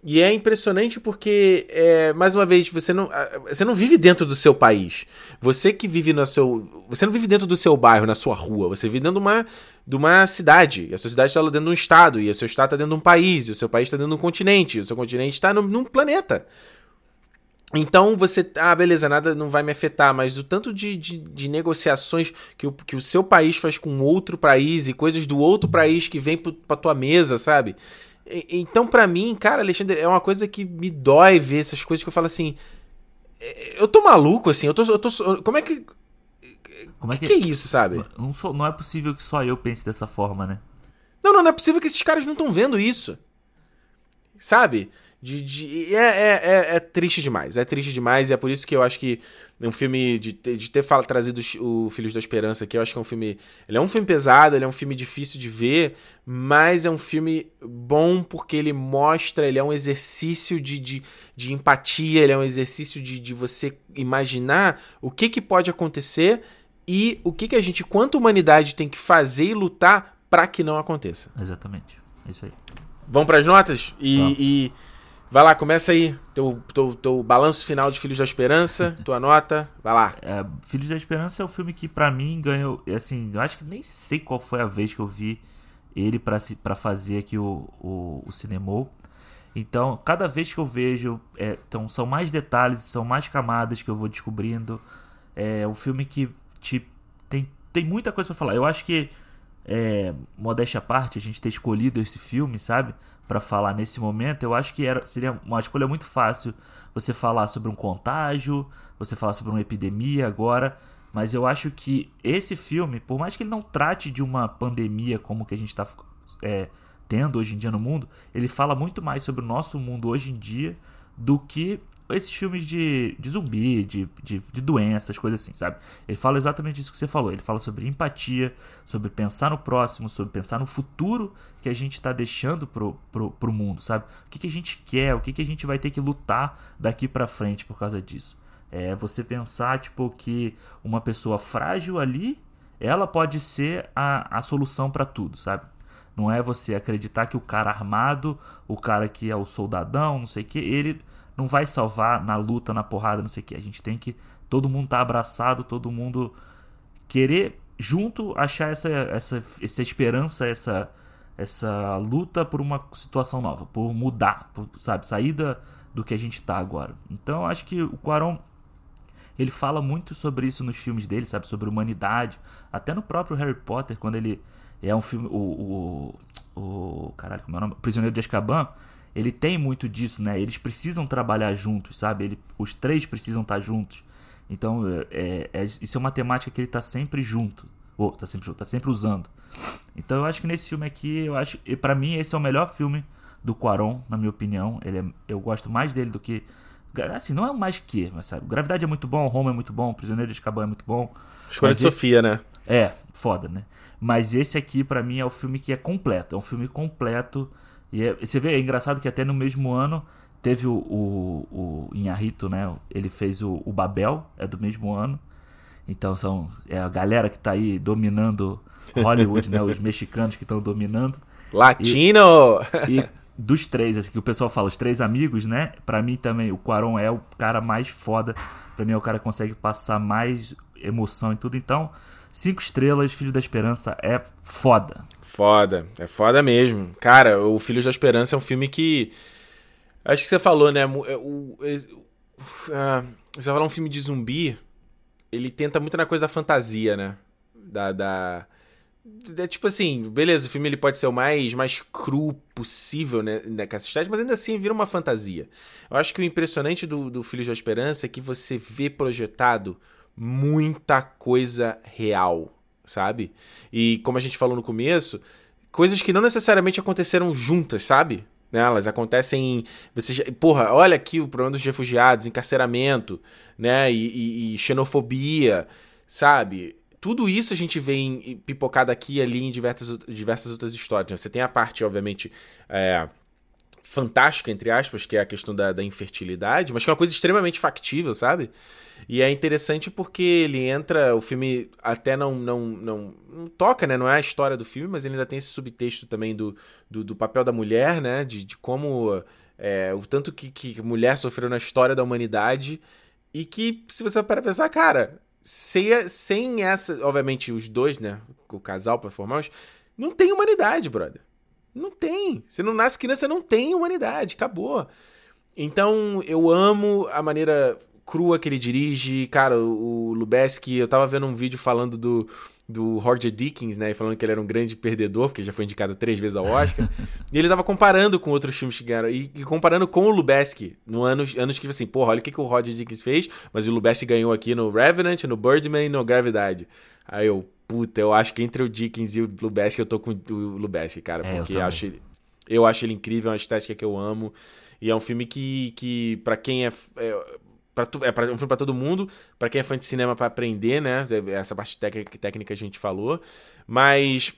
E é impressionante porque, é, mais uma vez, você não, ah, você não vive dentro do seu país. Você que vive no seu. Você não vive dentro do seu bairro, na sua rua. Você vive dentro de uma, de uma cidade. E a sua cidade está dentro de um estado. E o seu estado está dentro de um país. E o seu país está dentro de um continente. E o seu continente está num planeta. Então você. Ah, beleza, nada não vai me afetar, mas o tanto de, de, de negociações que o, que o seu país faz com outro país e coisas do outro país que vem pro- pra tua mesa, sabe? E- Então, pra mim, cara, Alexandre, é uma coisa que me dói ver essas coisas que eu falo assim. é, Eu tô maluco, assim, eu tô. Eu tô como é que. Como é que, que. que é isso, sabe? Não, sou- não é possível que só eu pense dessa forma, né? Não, não, não é possível que esses caras não estão vendo isso. Sabe? De, de- é, é, é, é triste demais. É triste demais. E é por isso que eu acho que um filme. De, ter- de ter fala- trazido o Filhos da Esperança aqui, eu acho que é um filme. Ele é um filme pesado, ele é um filme difícil de ver, mas é um filme bom porque ele mostra, ele é um exercício de, de, de empatia, ele é um exercício de, de você imaginar o que, que pode acontecer e o que, que a gente, quanto humanidade, tem que fazer e lutar para que não aconteça. Exatamente. É isso aí. Vamos para as notas? E vai lá, começa aí. Teu, teu, teu balanço final de Filhos da Esperança, tua nota, vai lá. É, Filhos da Esperança é o filme que pra mim ganhou. Assim, eu acho que nem sei qual foi a vez que eu vi ele pra fazer aqui o, o, o Cinemol. Então, cada vez que eu vejo, é, então, são mais detalhes, são mais camadas que eu vou descobrindo. É um filme que te, tem, tem muita coisa pra falar. Eu acho que, é, modéstia à parte, a gente ter escolhido esse filme, sabe? Pra falar nesse momento, eu acho que era, seria uma escolha muito fácil você falar sobre um contágio, você falar sobre uma epidemia agora. Mas eu acho que esse filme, por mais que ele não trate de uma pandemia como que a gente está tendo hoje em dia no mundo, ele fala muito mais sobre o nosso mundo hoje em dia do que esses filmes de, de zumbi, de, de, de doenças, coisas assim, sabe? Ele fala exatamente isso que você falou. Ele fala sobre empatia, sobre pensar no próximo, sobre pensar no futuro que a gente está deixando pro, pro, pro mundo, sabe? O que, que a gente quer, o que, que a gente vai ter que lutar daqui pra frente por causa disso. É você pensar, tipo, que uma pessoa frágil ali, ela pode ser a, a solução para tudo, sabe? Não é você acreditar que o cara armado, o cara que é o soldadão, não sei o que, ele não vai salvar na luta, na porrada, não sei o que. A gente tem que. Todo mundo tá abraçado, todo mundo querer junto achar essa, essa, essa esperança, essa, essa luta por uma situação nova, por mudar, por, sabe? Saída do que a gente tá agora. Então acho que o Quaron ele fala muito sobre isso nos filmes dele, sabe? Sobre humanidade. Até no próprio Harry Potter, quando ele é um filme. O. O, o caralho, como é o nome? Prisioneiro de Azkaban. Ele tem muito disso, né? Eles precisam trabalhar juntos, sabe? Ele, os três precisam estar juntos. Então, é, é, isso é uma temática que ele está sempre junto. Ou, tá sempre junto, tá sempre usando. Então, eu acho que nesse filme aqui, eu acho. para mim, esse é o melhor filme do Quaron, na minha opinião. Ele é, eu gosto mais dele do que Assim, não é o mais que, mas sabe? Gravidade é muito bom, Roma é muito bom, Prisioneiro de Escabão é muito bom. Escolha de esse... Sofia, né? É, foda, né? Mas esse aqui, para mim, é o filme que é completo. É um filme completo. E é... você vê, é engraçado que até no mesmo ano teve o, o, o Inharito, né? Ele fez o, o Babel, é do mesmo ano. Então são é a galera que tá aí dominando Hollywood, né? Os mexicanos que estão dominando. Latino! E, e dos três, assim, que o pessoal fala, os três amigos, né? Pra mim também, o Quaron é o cara mais foda. Pra mim é o cara que consegue passar mais emoção e tudo. Então, cinco estrelas, Filho da Esperança é foda. Foda, é foda mesmo. Cara, o Filho da Esperança é um filme que. Acho que você falou, né? O, o, o, uh, você falar um filme de zumbi, ele tenta muito na coisa da fantasia, né? Da. da é tipo assim, beleza, o filme ele pode ser o mais, mais cru possível né, nessa estética, mas ainda assim vira uma fantasia. Eu acho que o impressionante do, do Filhos da Esperança é que você vê projetado muita coisa real, sabe? E como a gente falou no começo, coisas que não necessariamente aconteceram juntas, sabe? Né? Elas acontecem. Você porra, olha aqui o problema dos refugiados, encarceramento, né? e, e, e xenofobia, sabe? tudo isso a gente vê em, pipocado aqui e ali em diversas, diversas outras histórias. Você tem a parte, obviamente, é, fantástica, entre aspas, que é a questão da, da, infertilidade, mas que é uma coisa extremamente factível, sabe? E é interessante porque ele entra, o filme até não, não, não, não, toca, né? Não é a história do filme, mas ele ainda tem esse subtexto também do, do, do papel da mulher, né? De, de como é, o tanto que, que mulher sofreu na história da humanidade e que, se você para pensar, cara, sem, sem essa, obviamente, os dois, né? O casal para formar, não tem humanidade, brother. Não tem. Você não nasce criança, não tem humanidade. Acabou. Então, eu amo a maneira crua que ele dirige. Cara, o Lubeski, eu tava vendo um vídeo falando do, do Roger Dickens, né? Falando que ele era um grande perdedor, porque já foi indicado três vezes ao Oscar. e ele tava comparando com outros filmes que ganharam. E, e comparando com o Lubeski. No anos, anos que, assim, porra, olha o que, que o Roger Dickens fez. Mas o Lubeski ganhou aqui no Revenant, no Birdman e no Gravidade. Aí eu, puta, eu acho que entre o Dickens e o Lubeski, eu tô com o Lubeski, cara. É, porque eu, acho, eu acho ele incrível, é uma estética que eu amo. E é um filme que, que para quem é, é Pra tu, é, pra, um filme pra todo mundo, para quem é fã de cinema para aprender, né? Essa parte técnica, técnica a gente falou. Mas,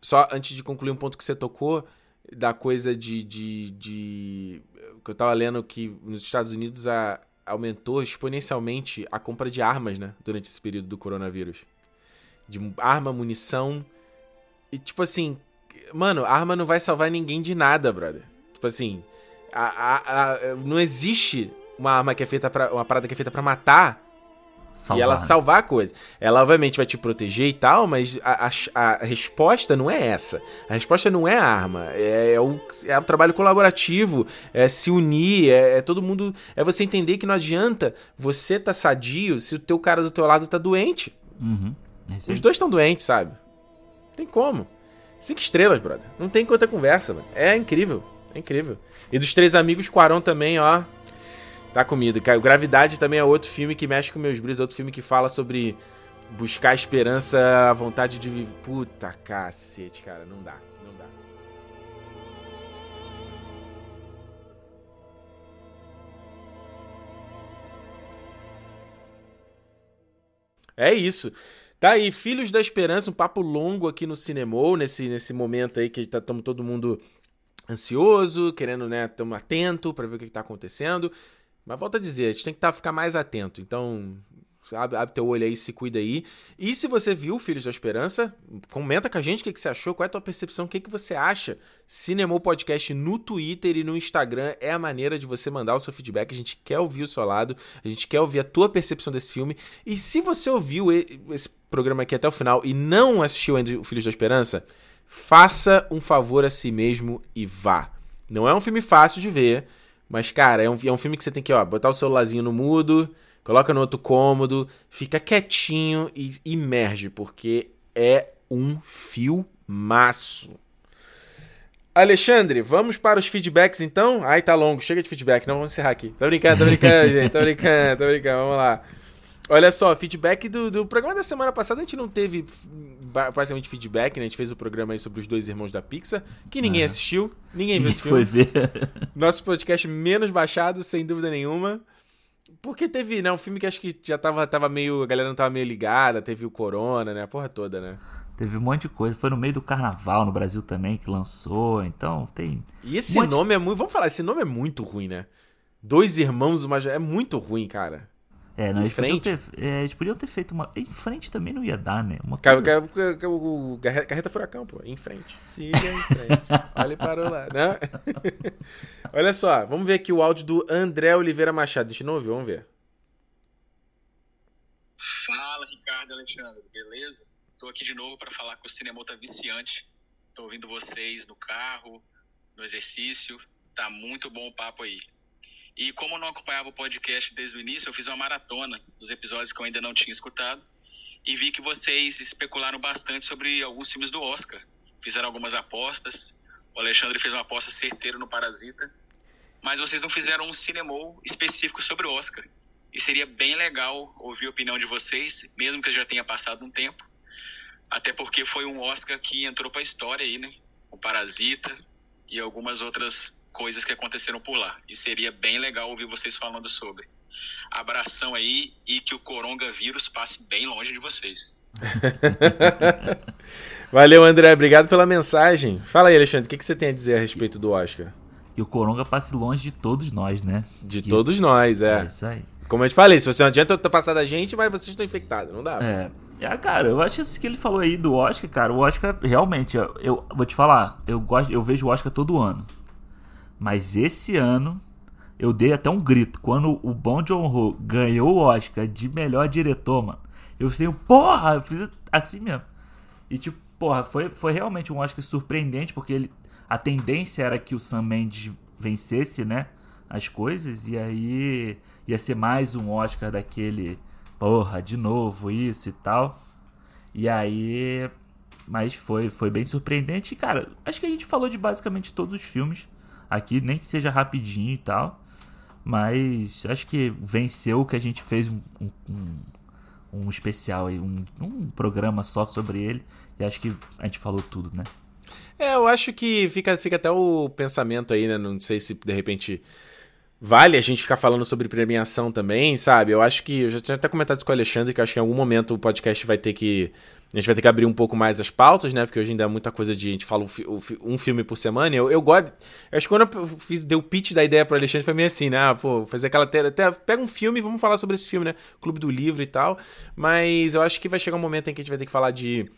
só antes de concluir um ponto que você tocou, da coisa de. de, de que eu tava lendo que nos Estados Unidos a, aumentou exponencialmente a compra de armas, né? Durante esse período do coronavírus. De arma, munição. E tipo assim, mano, arma não vai salvar ninguém de nada, brother. Tipo assim, a, a, a, não existe uma arma que é feita para uma parada que é feita para matar salvar. e ela salvar a coisa. Ela obviamente vai te proteger e tal, mas a, a, resposta não é essa. A resposta não é a arma, é, é, o, é o trabalho colaborativo, é se unir, é, é, todo mundo, é você entender que não adianta você tá sadio se o teu cara do teu lado tá doente. Uhum. É Os dois estão doentes, sabe? Não tem como. Cinco estrelas, brother. Não tem quanta conversa, mano. É incrível. É incrível. E dos três amigos, Quarão também, ó. Tá comido. Gravidade também é outro filme que mexe com meus brilhos, outro filme que fala sobre buscar esperança, a vontade de viver. Puta cacete, cara, não dá, não dá. É isso. Tá aí, Filhos da Esperança, um papo longo aqui no Cinemou, nesse, nesse momento aí que estamos tá, todo mundo ansioso, querendo, né, estamos atento para ver o que está acontecendo. Mas volta a dizer, a gente tem que tá, ficar mais atento. Então, Abre, abre, teu olho aí, se cuida aí. E se você viu Filhos da Esperança, comenta com a gente o que, que você achou, qual é a tua percepção, o que, que você acha. Cinemou Podcast no Twitter e no Instagram é a maneira de você mandar o seu feedback. A gente quer ouvir o seu lado, a gente quer ouvir a tua percepção desse filme. E se você ouviu esse programa aqui até o final e não assistiu ainda o Filhos da Esperança, faça um favor a si mesmo e vá. Não é um filme fácil de ver, mas, cara, é um, é um filme que você tem que ó, botar o celularzinho no mudo Coloca no outro cômodo, fica quietinho e imerge, porque é um filmaço. Alexandre, vamos para os feedbacks então? Ai, tá longo, chega de feedback, não vamos encerrar aqui. Tô brincando, tô brincando, gente, tô brincando, tô brincando, vamos lá. Olha só, feedback do, do programa da semana passada a gente não teve praticamente feedback, né? A gente fez o programa aí sobre os dois irmãos da Pixar, que ninguém ah. assistiu, ninguém viu esse filme. Foi ver. Nosso podcast menos baixado, sem dúvida nenhuma. Porque teve, né? Um filme que acho que já tava, tava meio. A galera não tava meio ligada, teve o Corona, né? A porra toda, né? Teve um monte de coisa. Foi no meio do carnaval no Brasil também que lançou. Então tem. E esse um nome é muito. Vamos falar, esse nome é muito ruim, né? Dois irmãos, uma. É muito ruim, cara. É, não, eles, podiam ter, é, eles podiam ter feito uma. Em frente também não ia dar, né? Uma coisa... o, carreta furacão, pô. Em frente. Siga em frente. Olha e parou lá, né? Olha só, vamos ver aqui o áudio do André Oliveira Machado. A gente não ouviu, vamos ver. Fala, Ricardo Alexandre, beleza? Tô aqui de novo para falar que o cinema tá viciante. Tô ouvindo vocês no carro, no exercício. Tá muito bom o papo aí. E como eu não acompanhava o podcast desde o início, eu fiz uma maratona dos episódios que eu ainda não tinha escutado e vi que vocês especularam bastante sobre alguns filmes do Oscar. Fizeram algumas apostas. O Alexandre fez uma aposta certeira no Parasita, mas vocês não fizeram um cinema específico sobre o Oscar. E seria bem legal ouvir a opinião de vocês, mesmo que já tenha passado um tempo. Até porque foi um Oscar que entrou para a história aí, né? O Parasita e algumas outras coisas que aconteceram por lá. E seria bem legal ouvir vocês falando sobre. Abração aí e que o coronavírus passe bem longe de vocês. Valeu, André. Obrigado pela mensagem. Fala aí, Alexandre, o que, que você tem a dizer a respeito do Oscar? Que o coronga passe longe de todos nós, né? De que... todos nós, é. É isso aí. Como eu te falei, se você não adianta passar da gente, mas vocês estão infectados, não dá. É. É, cara, eu acho que ele falou aí do Oscar, cara, o Oscar realmente, eu, eu vou te falar, eu gosto, eu vejo o Oscar todo ano. Mas esse ano eu dei até um grito quando o Bong Joon-ho ganhou o Oscar de melhor diretor, mano. Eu fiz, porra, eu fiz assim mesmo. E tipo, porra, foi, foi realmente um Oscar surpreendente porque ele a tendência era que o Sam Mendes vencesse, né, as coisas e aí ia ser mais um Oscar daquele, porra, de novo isso e tal. E aí mas foi foi bem surpreendente, cara. Acho que a gente falou de basicamente todos os filmes aqui, nem que seja rapidinho e tal. Mas acho que venceu que a gente fez um, um, um especial aí, um, um programa só sobre ele. E acho que a gente falou tudo, né? É, eu acho que fica, fica até o pensamento aí, né? Não sei se de repente vale a gente ficar falando sobre premiação também, sabe? Eu acho que. Eu já tinha até comentado isso com o Alexandre, que acho que em algum momento o podcast vai ter que a gente vai ter que abrir um pouco mais as pautas, né? Porque hoje ainda é muita coisa de. A gente fala um, um filme por semana. Eu, eu gosto. Eu acho que quando eu fiz, dei o pitch da ideia pro Alexandre, foi meio assim, né? Ah, pô, fazer aquela. Até, pega um filme e vamos falar sobre esse filme, né? Clube do Livro e tal. Mas eu acho que vai chegar um momento em que a gente vai ter que falar de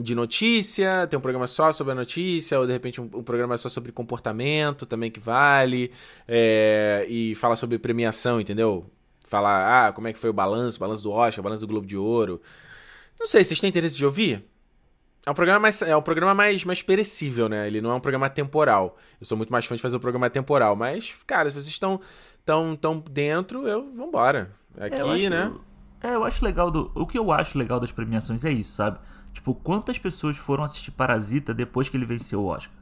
de notícia, tem um programa só sobre a notícia, ou de repente um, um programa só sobre comportamento também que vale, é, e falar sobre premiação, entendeu? Falar, ah, como é que foi o balanço, balanço do Oscar, balanço do Globo de Ouro. Não sei, vocês têm interesse de ouvir? É um programa mais, é um programa mais, mais perecível, né? Ele não é um programa temporal. Eu sou muito mais fã de fazer um programa temporal. Mas, cara, se vocês estão tão, tão dentro, eu vambora. Aqui, é, acho, né? É, eu acho legal do. O que eu acho legal das premiações é isso, sabe? Tipo, quantas pessoas foram assistir Parasita depois que ele venceu o Oscar?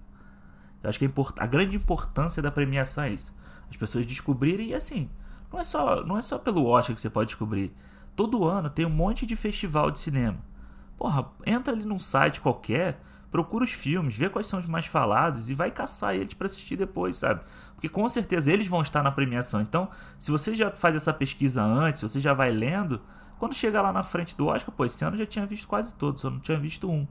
Eu acho que a, a grande importância da premiação é isso. As pessoas descobrirem e assim. Não é só, não é só pelo Oscar que você pode descobrir todo ano tem um monte de festival de cinema. Porra, entra ali num site qualquer, procura os filmes, vê quais são os mais falados e vai caçar eles para assistir depois, sabe? Porque com certeza eles vão estar na premiação. Então, se você já faz essa pesquisa antes, se você já vai lendo, quando chega lá na frente do Oscar, pô, esse ano eu já tinha visto quase todos, só não tinha visto um.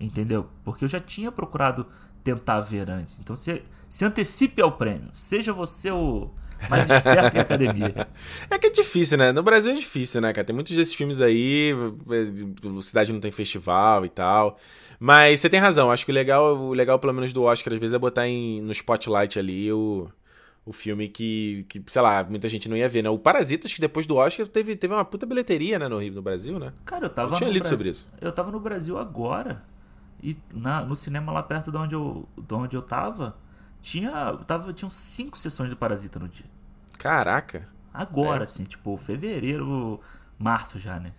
Entendeu? Porque eu já tinha procurado tentar ver antes. Então, se, se antecipe ao prêmio. Seja você o mais esperto a academia. É que é difícil, né? No Brasil é difícil, né, cara? Tem muitos desses filmes aí, é, Cidade não tem festival e tal. Mas você tem razão, acho que o legal, o legal pelo menos do Oscar, às vezes, é botar em, no spotlight ali o, o filme que, que, sei lá, muita gente não ia ver, né? O Parasitas, que depois do Oscar teve, teve uma puta bilheteria, né, no Rio, no Brasil, né? Cara, eu tava eu tinha no lido Brasil, sobre isso. Eu tava no Brasil agora. E na, no cinema lá perto de onde eu, de onde eu tava, tinha, tava, tinham cinco sessões de Parasita no dia. Caraca. Agora, É. assim, tipo, fevereiro, março já, né?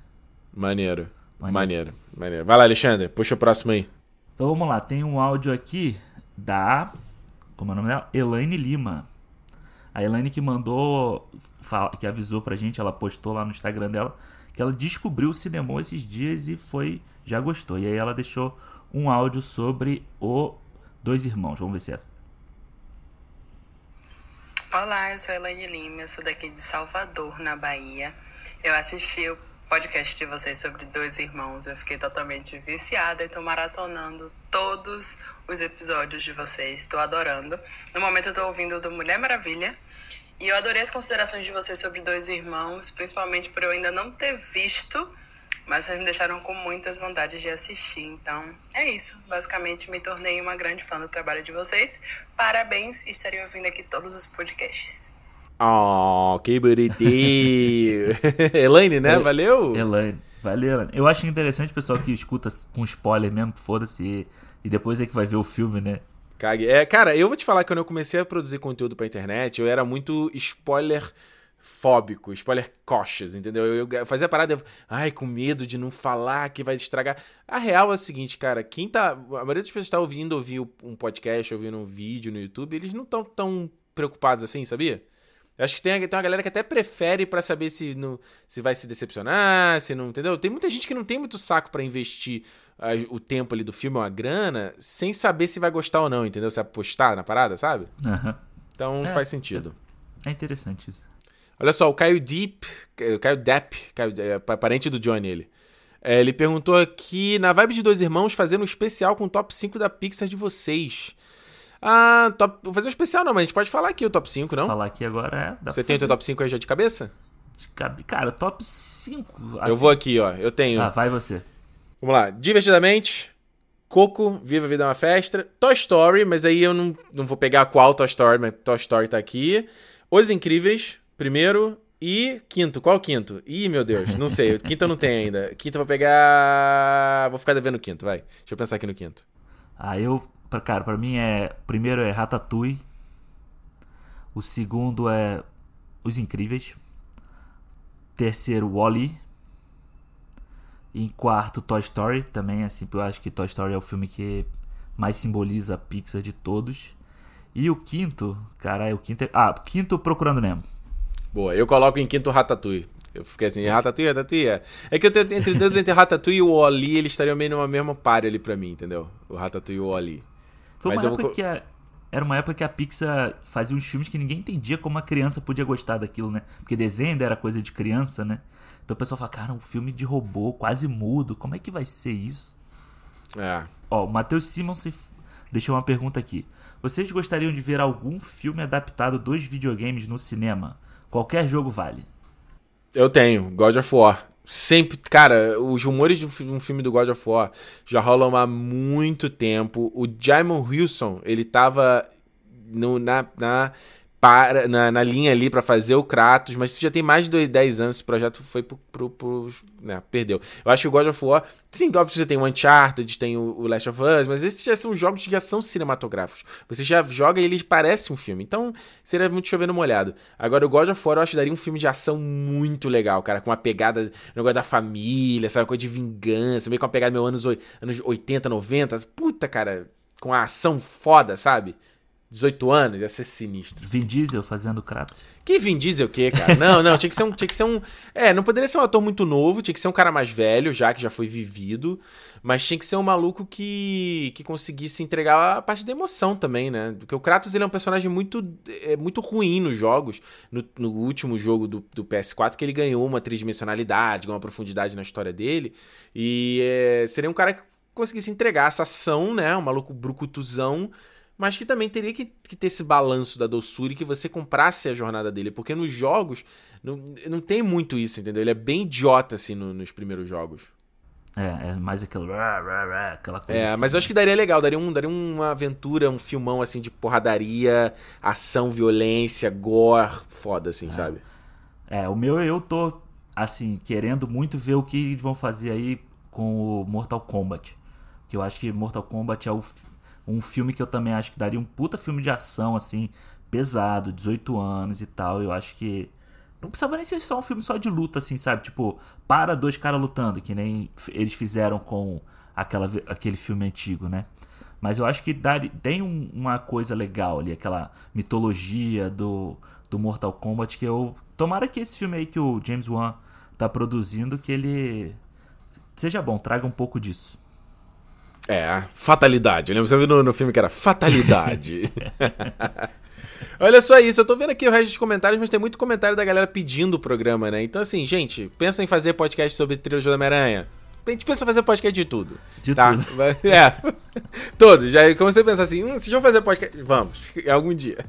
Maneiro. Maneiro. Maneiro. Maneiro. Vai lá, Alexandre, puxa o próximo aí. Então vamos lá, tem um áudio aqui da. Como é o nome dela? Elaine Lima. A Elaine que mandou. Que avisou pra gente, ela postou lá no Instagram dela que ela descobriu o cinema esses dias e foi. Já gostou. E aí ela deixou um áudio sobre o Dois Irmãos. Vamos ver se é essa. Olá, eu sou a Elaine Lima, sou daqui de Salvador, na Bahia. Eu assisti o podcast de vocês sobre dois irmãos, eu fiquei totalmente viciada e tô maratonando todos os episódios de vocês, tô adorando. No momento eu tô ouvindo o do Mulher Maravilha e eu adorei as considerações de vocês sobre dois irmãos, principalmente por eu ainda não ter visto, mas vocês me deixaram com muitas vontades de assistir. Então, é isso. Basicamente, me tornei uma grande fã do trabalho de vocês. Parabéns e estarei ouvindo aqui todos os podcasts. Oh, que bonitinho. Elaine, né? Valeu. Elaine. Valeu, Elaine. Eu acho interessante o pessoal que escuta com spoiler mesmo, foda-se. E, depois é que vai ver o filme, né? Cague. É, cara, eu vou te falar que quando eu comecei a produzir conteúdo pra internet, eu era muito spoiler fóbico, spoiler coxas, entendeu? Eu, eu fazia parada, eu, ai, com medo de não falar que vai estragar. A real é o seguinte, cara, quem tá. A maioria das pessoas tá ouvindo ouvir um podcast, ouvindo um vídeo no YouTube, eles não estão tão preocupados assim, sabia? Acho que tem, tem uma galera que até prefere pra saber se, não, se vai se decepcionar, se não. Entendeu? Tem muita gente que não tem muito saco pra investir o tempo ali do filme ou a grana sem saber se vai gostar ou não, entendeu? Se apostar na parada, sabe? Aham. Então É, faz sentido. É interessante isso. Olha só, o Caio Deep, o Caio Depp, Caio, é, parente do Johnny, ele. É, ele perguntou aqui, na vibe de dois irmãos, fazendo um especial com o top 5 da Pixar de vocês. Ah, top, vou fazer um especial não, mas a gente pode falar aqui o top 5, não? Falar aqui agora é. dá Você tem o teu top 5 aí já de cabeça? De cabe- Cara, top 5. Eu vou aqui, ó. Eu tenho. Ah, vai você. Vamos lá. Divertidamente. Coco, Viva a Vida é uma Festa. Toy Story, mas aí eu não, não vou pegar qual Toy Story, mas Toy Story tá aqui. Os Incríveis, primeiro. E quinto, qual quinto? Ih, meu Deus, não sei. Quinto eu não tenho ainda. Quinto eu vou pegar. Vou ficar devendo o quinto, vai. Deixa eu pensar aqui no quinto. Ah, eu. Cara, pra mim é. Primeiro é Ratatouille. O segundo é Os Incríveis. Terceiro, Wally. Em quarto, Toy Story. Também, assim, eu acho que Toy Story é o filme que mais simboliza a Pixar de todos. E o quinto, cara, o quinto é. Ah, quinto Procurando Nemo. Boa, eu coloco em quinto o Ratatouille. Eu fiquei assim, Ratatouille, Ratatouille. É, é que eu tenho entre dedo entre Ratatouille e o Oli, eles estariam meio numa mesma pare ali pra mim, entendeu? O Ratatouille e o Oli. Foi Mas uma vou época que a, era uma época que a Pixar fazia uns filmes que ninguém entendia como a criança podia gostar daquilo, né? Porque desenho ainda era coisa de criança, né? Então o pessoal fala, cara, um filme de robô, quase mudo, como é que vai ser isso? É. Ó, o Matheus Simons se- deixou uma pergunta aqui. Vocês gostariam de ver algum filme adaptado dos videogames no cinema? Qualquer jogo vale. Eu tenho, God of War. Sempre, cara, os rumores de um um filme do God of War já rolam há muito tempo. O Jaimon Wilson, ele tava no- na, na, para, na, na linha ali pra fazer o Kratos, mas isso já tem mais de dois- 10 anos. Esse projeto foi pro. pro, pro- né, perdeu. Eu acho que o God of War. Sim, óbvio que você tem o Uncharted, tem o, o Last of Us, mas esses já são jogos que já são cinematográficos. Você já joga e ele parece um filme. Então, seria muito chovendo molhado. Agora, o God of War eu acho que daria um filme de ação muito legal, cara, com uma pegada, negócio da família, sabe, uma coisa de vingança, meio com uma pegada meio anos, anos 80, 90. Puta, cara, com a ação foda, sabe? 18 anos, ia ser sinistro. Vin Diesel fazendo Kratos. Que Vin Diesel o quê, cara? Não, não, tinha que ser um, tinha que ser um, é, não poderia ser um ator muito novo, tinha que ser um cara mais velho, já que já foi vivido, mas tinha que ser um maluco que que conseguisse entregar a parte da emoção também, né? Porque o Kratos ele é um personagem muito é, muito ruim nos jogos, no, no último jogo do, do PS4 que ele ganhou uma tridimensionalidade, ganhou uma profundidade na história dele e é, seria um cara que conseguisse entregar essa ação, né? Um maluco brucutuzão mas que também teria que, que, ter esse balanço da doçura e que você comprasse a jornada dele, porque nos jogos não, não tem muito isso, entendeu? Ele é bem idiota, assim, no, nos primeiros jogos. É, é mais aquele, aquela coisa. É, assim, mas eu acho que daria legal, daria, um, daria uma aventura, um filmão, assim, de porradaria, ação, violência, gore, foda, assim, é. sabe? É, o meu eu tô, assim, querendo muito ver o que vão fazer aí com o Mortal Kombat. Que eu acho que Mortal Kombat é o um filme que eu também acho que daria um puta filme de ação, assim, pesado, 18 anos e tal. Eu acho que. Não precisava nem ser só um filme só de luta, assim, sabe? Tipo, para dois caras lutando, que nem eles fizeram com aquela, aquele filme antigo, né? Mas eu acho que dá, tem um, uma coisa legal ali, aquela mitologia do, do Mortal Kombat que eu. Tomara que esse filme aí que o James Wan tá produzindo, que ele seja bom, traga um pouco disso. É, fatalidade. Lembra? Você viu no, no filme que era fatalidade. Olha só isso, eu tô vendo aqui o resto dos comentários, mas tem muito comentário da galera pedindo o programa, né? Então, assim, gente, pensa em fazer podcast sobre trilogia da Homem-Aranha. A gente pensa em fazer podcast de tudo. De tá? tudo. É. Todo. Já comecei a pensar assim, hum, se vão fazer podcast. Vamos, algum dia.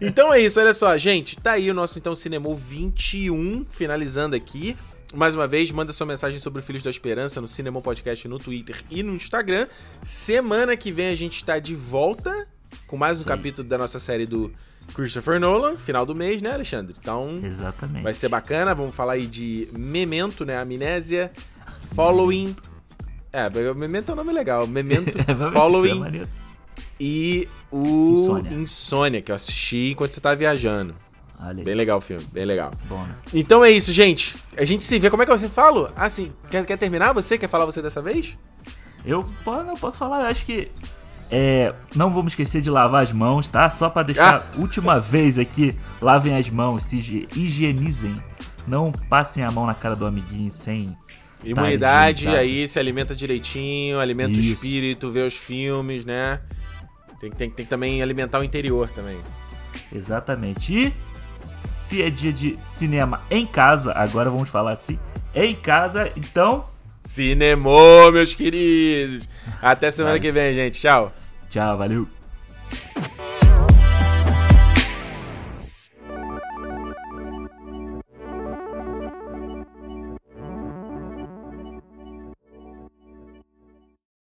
Então é isso, olha só, gente. Tá aí o nosso então Cinema 21, finalizando aqui. Mais uma vez, manda sua mensagem sobre o Filhos da Esperança no Cinema Podcast no Twitter e no Instagram. Semana que vem a gente está de volta com mais um Sim. capítulo da nossa série do Christopher Nolan, final do mês, né, Alexandre? Então, Exatamente. vai ser bacana. Vamos falar aí de Memento, né? Amnésia, Following. É, Memento é um nome legal. Memento, é, Following é e o Insônia. Insônia, que eu assisti enquanto você tava viajando. Bem legal o filme, bem legal. Bom, né? Então é isso, gente. A gente se vê. Como é que você fala? Ah, sim. Quer, quer terminar? Você quer falar você dessa vez? Eu não posso falar, eu acho que. É, não vamos esquecer de lavar as mãos, tá? Só para deixar ah. última vez aqui, lavem as mãos, se higienizem. Não passem a mão na cara do amiguinho sem. Imunidade, aí se alimenta direitinho, alimenta Isso. o espírito, vê os filmes, né? Tem, tem, tem que também alimentar o interior também. Exatamente. E se é dia de cinema em casa, agora vamos falar assim, em casa, então. Cinemô, meus queridos! Até semana que vem, gente. Tchau. Tchau, valeu.